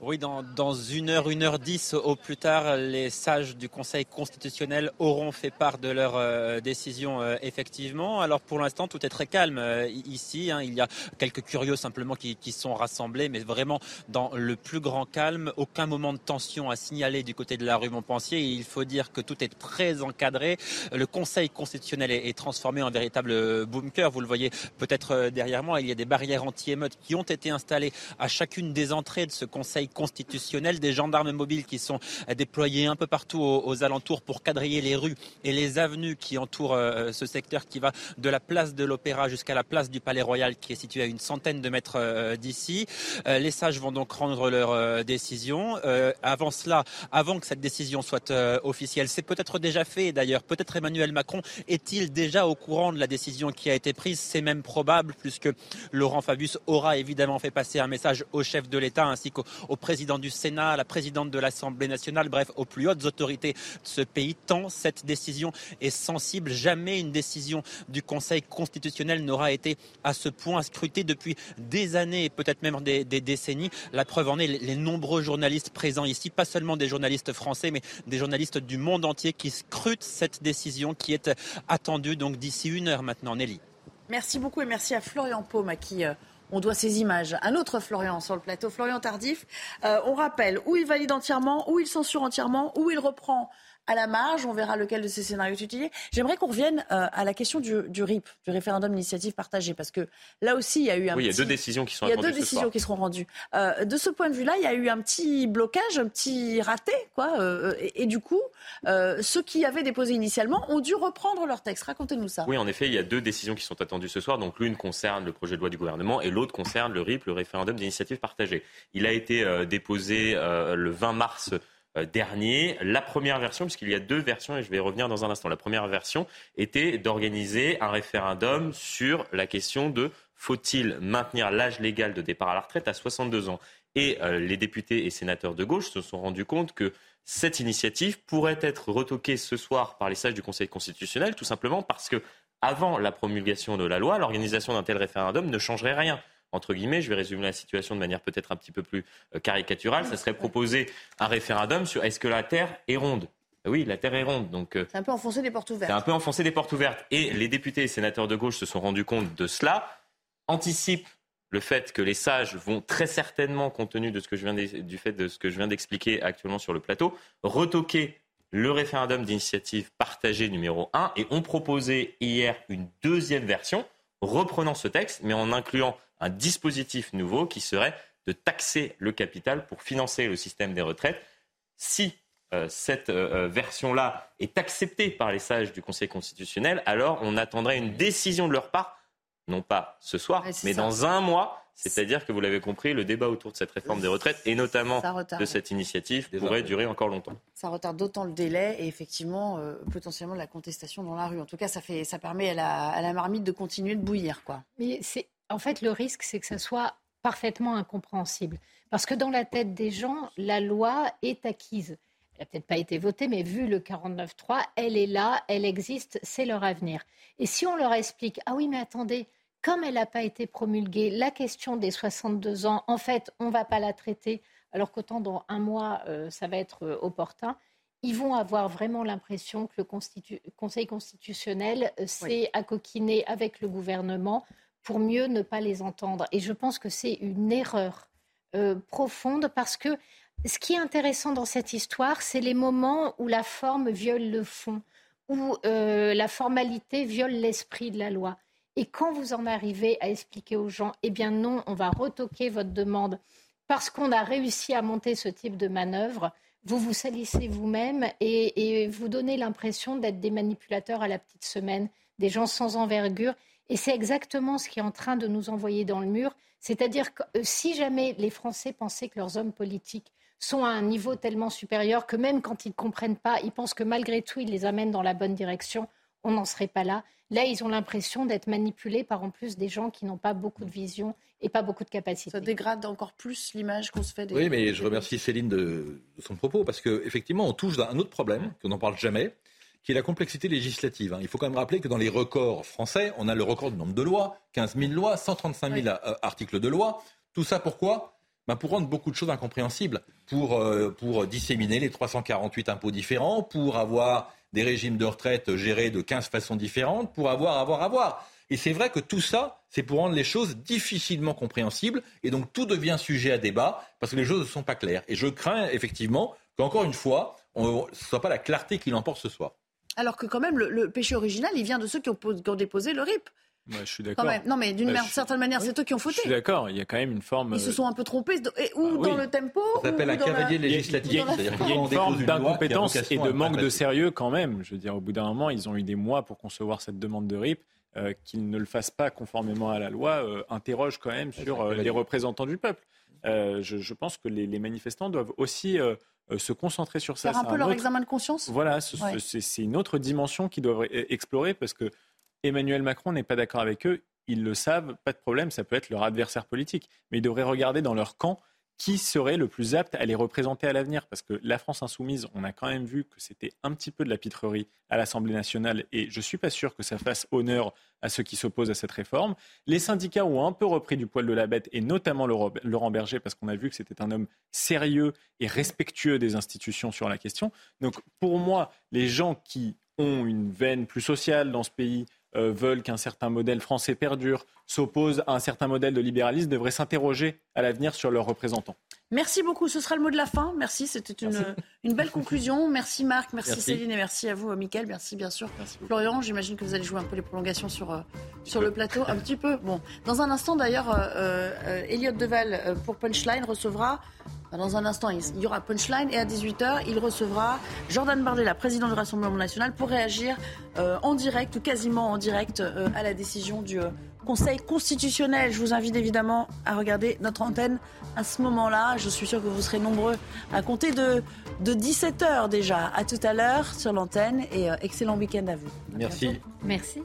Oui, dans, dans une heure, une heure dix au plus tard, les sages du Conseil constitutionnel auront fait part de leur euh, décision euh, effectivement. Alors pour l'instant, tout est très calme euh, ici. hein. Il y a quelques curieux simplement qui, qui sont rassemblés, mais vraiment dans le plus grand calme. Aucun moment de tension à signaler du côté de la rue Montpensier. Il faut dire que tout est très encadré. Le Conseil constitutionnel est, est transformé en véritable bunker. Vous le voyez peut-être euh, derrière moi. Il y a des barrières anti-émeutes qui ont été installées à chacune des entrées de ce Conseil Constitutionnel, des gendarmes mobiles qui sont déployés un peu partout aux, alentours pour quadriller les rues et les avenues qui entourent euh, ce secteur qui va de la place de l'Opéra jusqu'à la place du Palais Royal qui est située à une centaine de mètres euh, d'ici. Euh, les sages vont donc rendre leur décision. avant cela, avant que cette décision soit officielle, c'est peut-être déjà fait d'ailleurs, peut-être Emmanuel Macron est-il déjà au courant de la décision qui a été prise? C'est même probable puisque Laurent Fabius aura évidemment fait passer un message au chef de l'État ainsi qu'au président du Sénat, à la présidente de l'Assemblée nationale, bref, aux plus hautes autorités de ce pays, tant cette décision est sensible. Jamais une décision du Conseil constitutionnel n'aura été à ce point scrutée depuis des années et peut-être même des, décennies. La preuve en est les, nombreux journalistes présents ici, pas seulement des journalistes français, mais des journalistes du monde entier qui scrutent cette décision qui est attendue donc d'ici une heure maintenant. Nelly. Merci beaucoup et merci à Florian Paume à qui euh, on doit ces images. Un autre Florian sur le plateau, Florian Tardif. Euh, on rappelle où il valide entièrement, où il censure entièrement, où il reprend à la marge. On verra lequel de ces scénarios est utilisé. J'aimerais qu'on revienne euh, à la question du, RIP, du référendum d'initiative partagée, parce que là aussi, il y a eu un. Oui, il y a deux décisions qui sont Il y a deux décisions qui seront rendues. Euh, de ce point de vue-là, il y a eu un petit blocage, un petit raté, quoi. Euh, et, du coup, ceux qui avaient déposé initialement ont dû reprendre leur texte. Racontez-nous ça. Oui, en effet, il y a deux décisions qui sont attendues ce soir. Donc l'une concerne le projet de loi du gouvernement et l'autre concerne le RIP, le référendum d'initiative partagée. Il a été déposé le 20 mars dernier. La première version, puisqu'il y a deux versions, et je vais y revenir dans un instant, la première version était d'organiser un référendum sur la question de faut-il maintenir l'âge légal de départ à la retraite à 62 ans Et euh, les députés et sénateurs de gauche se sont rendus compte que cette initiative pourrait être retoquée ce soir par les sages du Conseil constitutionnel, tout simplement parce que, avant la promulgation de la loi, l'organisation d'un tel référendum ne changerait rien entre guillemets, je vais résumer la situation de manière peut-être un petit peu plus euh, caricaturale, ça serait proposer un référendum sur est-ce que la Terre est ronde? Oui, la Terre est ronde. Donc, euh, c'est un peu enfoncer des portes ouvertes. C'est un peu enfoncer des portes ouvertes. Et les députés et sénateurs de gauche se sont rendus compte de cela, anticipent le fait que les sages vont très certainement, compte tenu de ce que je viens du fait de ce que je viens d'expliquer actuellement sur le plateau, retoquer le référendum d'initiative partagée numéro 1 et ont proposé hier une deuxième version reprenant ce texte, mais en incluant un dispositif nouveau qui serait de taxer le capital pour financer le système des retraites. Si euh, cette euh, euh, version-là est acceptée par les sages du Conseil constitutionnel, alors on attendrait une décision de leur part, non pas ce soir, mais dans un mois. C'est-à-dire que vous l'avez compris, le débat autour de cette réforme des retraites et notamment de cette initiative pourrait durer encore longtemps. Ça retarde d'autant le délai et effectivement potentiellement la contestation dans la rue. En tout cas, ça, fait, ça permet à la, à la marmite de continuer de bouillir. Quoi. Mais c'est en fait, le risque, c'est que ça soit parfaitement incompréhensible. Parce que dans la tête des gens, la loi est acquise. Elle n'a peut-être pas été votée, mais vu le 49.3, elle est là, elle existe, c'est leur avenir. Et si on leur explique, ah oui, mais attendez, comme elle n'a pas été promulguée, la question des 62 ans, en fait, on ne va pas la traiter, alors qu'autant dans un mois, euh, ça va être euh, opportun, ils vont avoir vraiment l'impression que le Conseil constitutionnel euh, s'est accoquiné avec le gouvernement pour mieux ne pas les entendre. Et je pense que c'est une erreur euh, profonde parce que ce qui est intéressant dans cette histoire, c'est les moments où la forme viole le fond, où euh, la formalité viole l'esprit de la loi. Et quand vous en arrivez à expliquer aux gens, eh bien non, on va retoquer votre demande parce qu'on a réussi à monter ce type de manœuvre, vous vous salissez vous-même et, et vous donnez l'impression d'être des manipulateurs à la petite semaine, des gens sans envergure. Et c'est exactement ce qui est en train de nous envoyer dans le mur. C'est-à-dire que euh, si jamais les Français pensaient que leurs hommes politiques sont à un niveau tellement supérieur que même quand ils ne comprennent pas, ils pensent que malgré tout, ils les amènent dans la bonne direction, on n'en serait pas là. Là, ils ont l'impression d'être manipulés par en plus des gens qui n'ont pas beaucoup de vision et pas beaucoup de capacité. Ça dégrade encore plus l'image qu'on se fait des. Oui, mais je remercie Céline de, de son propos parce qu'effectivement, on touche à un autre problème qu'on n'en parle jamais, qui est la complexité législative. Hein. Il faut quand même rappeler que dans les records français, on a le record du nombre de lois, 15 000 lois, 135 000 euh, articles de loi. Tout ça pourquoi? Ben Pour rendre beaucoup de choses incompréhensibles, pour, euh, pour disséminer les 348 impôts différents, pour avoir des régimes de retraite gérés de 15 façons différentes, pour avoir, avoir, avoir. Et c'est vrai que tout ça, c'est pour rendre les choses difficilement compréhensibles, et donc tout devient sujet à débat, parce que les choses ne sont pas claires. Et je crains effectivement qu'encore une fois, ce ne soit pas la clarté qui l'emporte ce soir alors que quand même le, péché original, il vient de ceux qui ont, déposé le RIP. je suis d'accord. Non, mais d'une Bah, certaine manière, c'est eux qui ont fauté. Je suis d'accord, il y a quand même une forme. Ils se sont un peu trompés, et, ou Ah dans le tempo. Ça s'appelle ou un dans la- cavalier législatif. Il y a, C'est-à-dire il y a qu'on une forme une d'incompétence et de manque de sérieux quand même. Je veux dire, au bout d'un moment, ils ont eu des mois pour concevoir cette demande de RIP. euh, qu'ils ne le fassent pas conformément à la loi euh, interroge quand même sur euh, les représentants du peuple. Euh, je, je pense que les, les manifestants doivent aussi euh, euh, se concentrer sur ça. Faire un peu leur autre- examen de conscience Voilà, Ouais. c'est une autre dimension qu'ils doivent explorer parce que Emmanuel Macron n'est pas d'accord avec eux. Ils le savent, pas de problème, ça peut être leur adversaire politique. Mais ils devraient regarder dans leur camp qui serait le plus apte à les représenter à l'avenir? Parce que la France insoumise, on a quand même vu que c'était un petit peu de la pitrerie à l'Assemblée nationale et je ne suis pas sûr que ça fasse honneur à ceux qui s'opposent à cette réforme. Les syndicats ont un peu repris du poil de la bête et notamment Laurent Berger parce qu'on a vu que c'était un homme sérieux et respectueux des institutions sur la question. Donc pour moi, les gens qui ont une veine plus sociale dans ce pays, euh, veulent qu'un certain modèle français perdure, s'opposent à un certain modèle de libéralisme, devraient s'interroger à l'avenir sur leurs représentants. Merci beaucoup. Ce sera le mot de la fin. Merci. C'était une, une belle conclusion. Merci Marc, merci, Merci. Céline et merci à vous, Mickaël. Merci bien sûr. Florian, j'imagine que vous allez jouer un peu les prolongations sur, euh, sur le plateau. Un petit peu. Bon, dans un instant d'ailleurs, euh, euh, Elliot Deval euh, pour Punchline recevra. Dans un instant, il y aura Punchline et à 18h, il recevra Jordan Bardella, président du Rassemblement national, pour réagir euh, en direct ou quasiment en direct euh, à la décision du euh, Conseil constitutionnel. Je vous invite évidemment à regarder notre antenne à ce moment-là. Je suis sûr que vous serez nombreux à compter de, de 17h déjà. À tout à l'heure sur l'antenne et euh, excellent week-end à vous. Merci. Merci.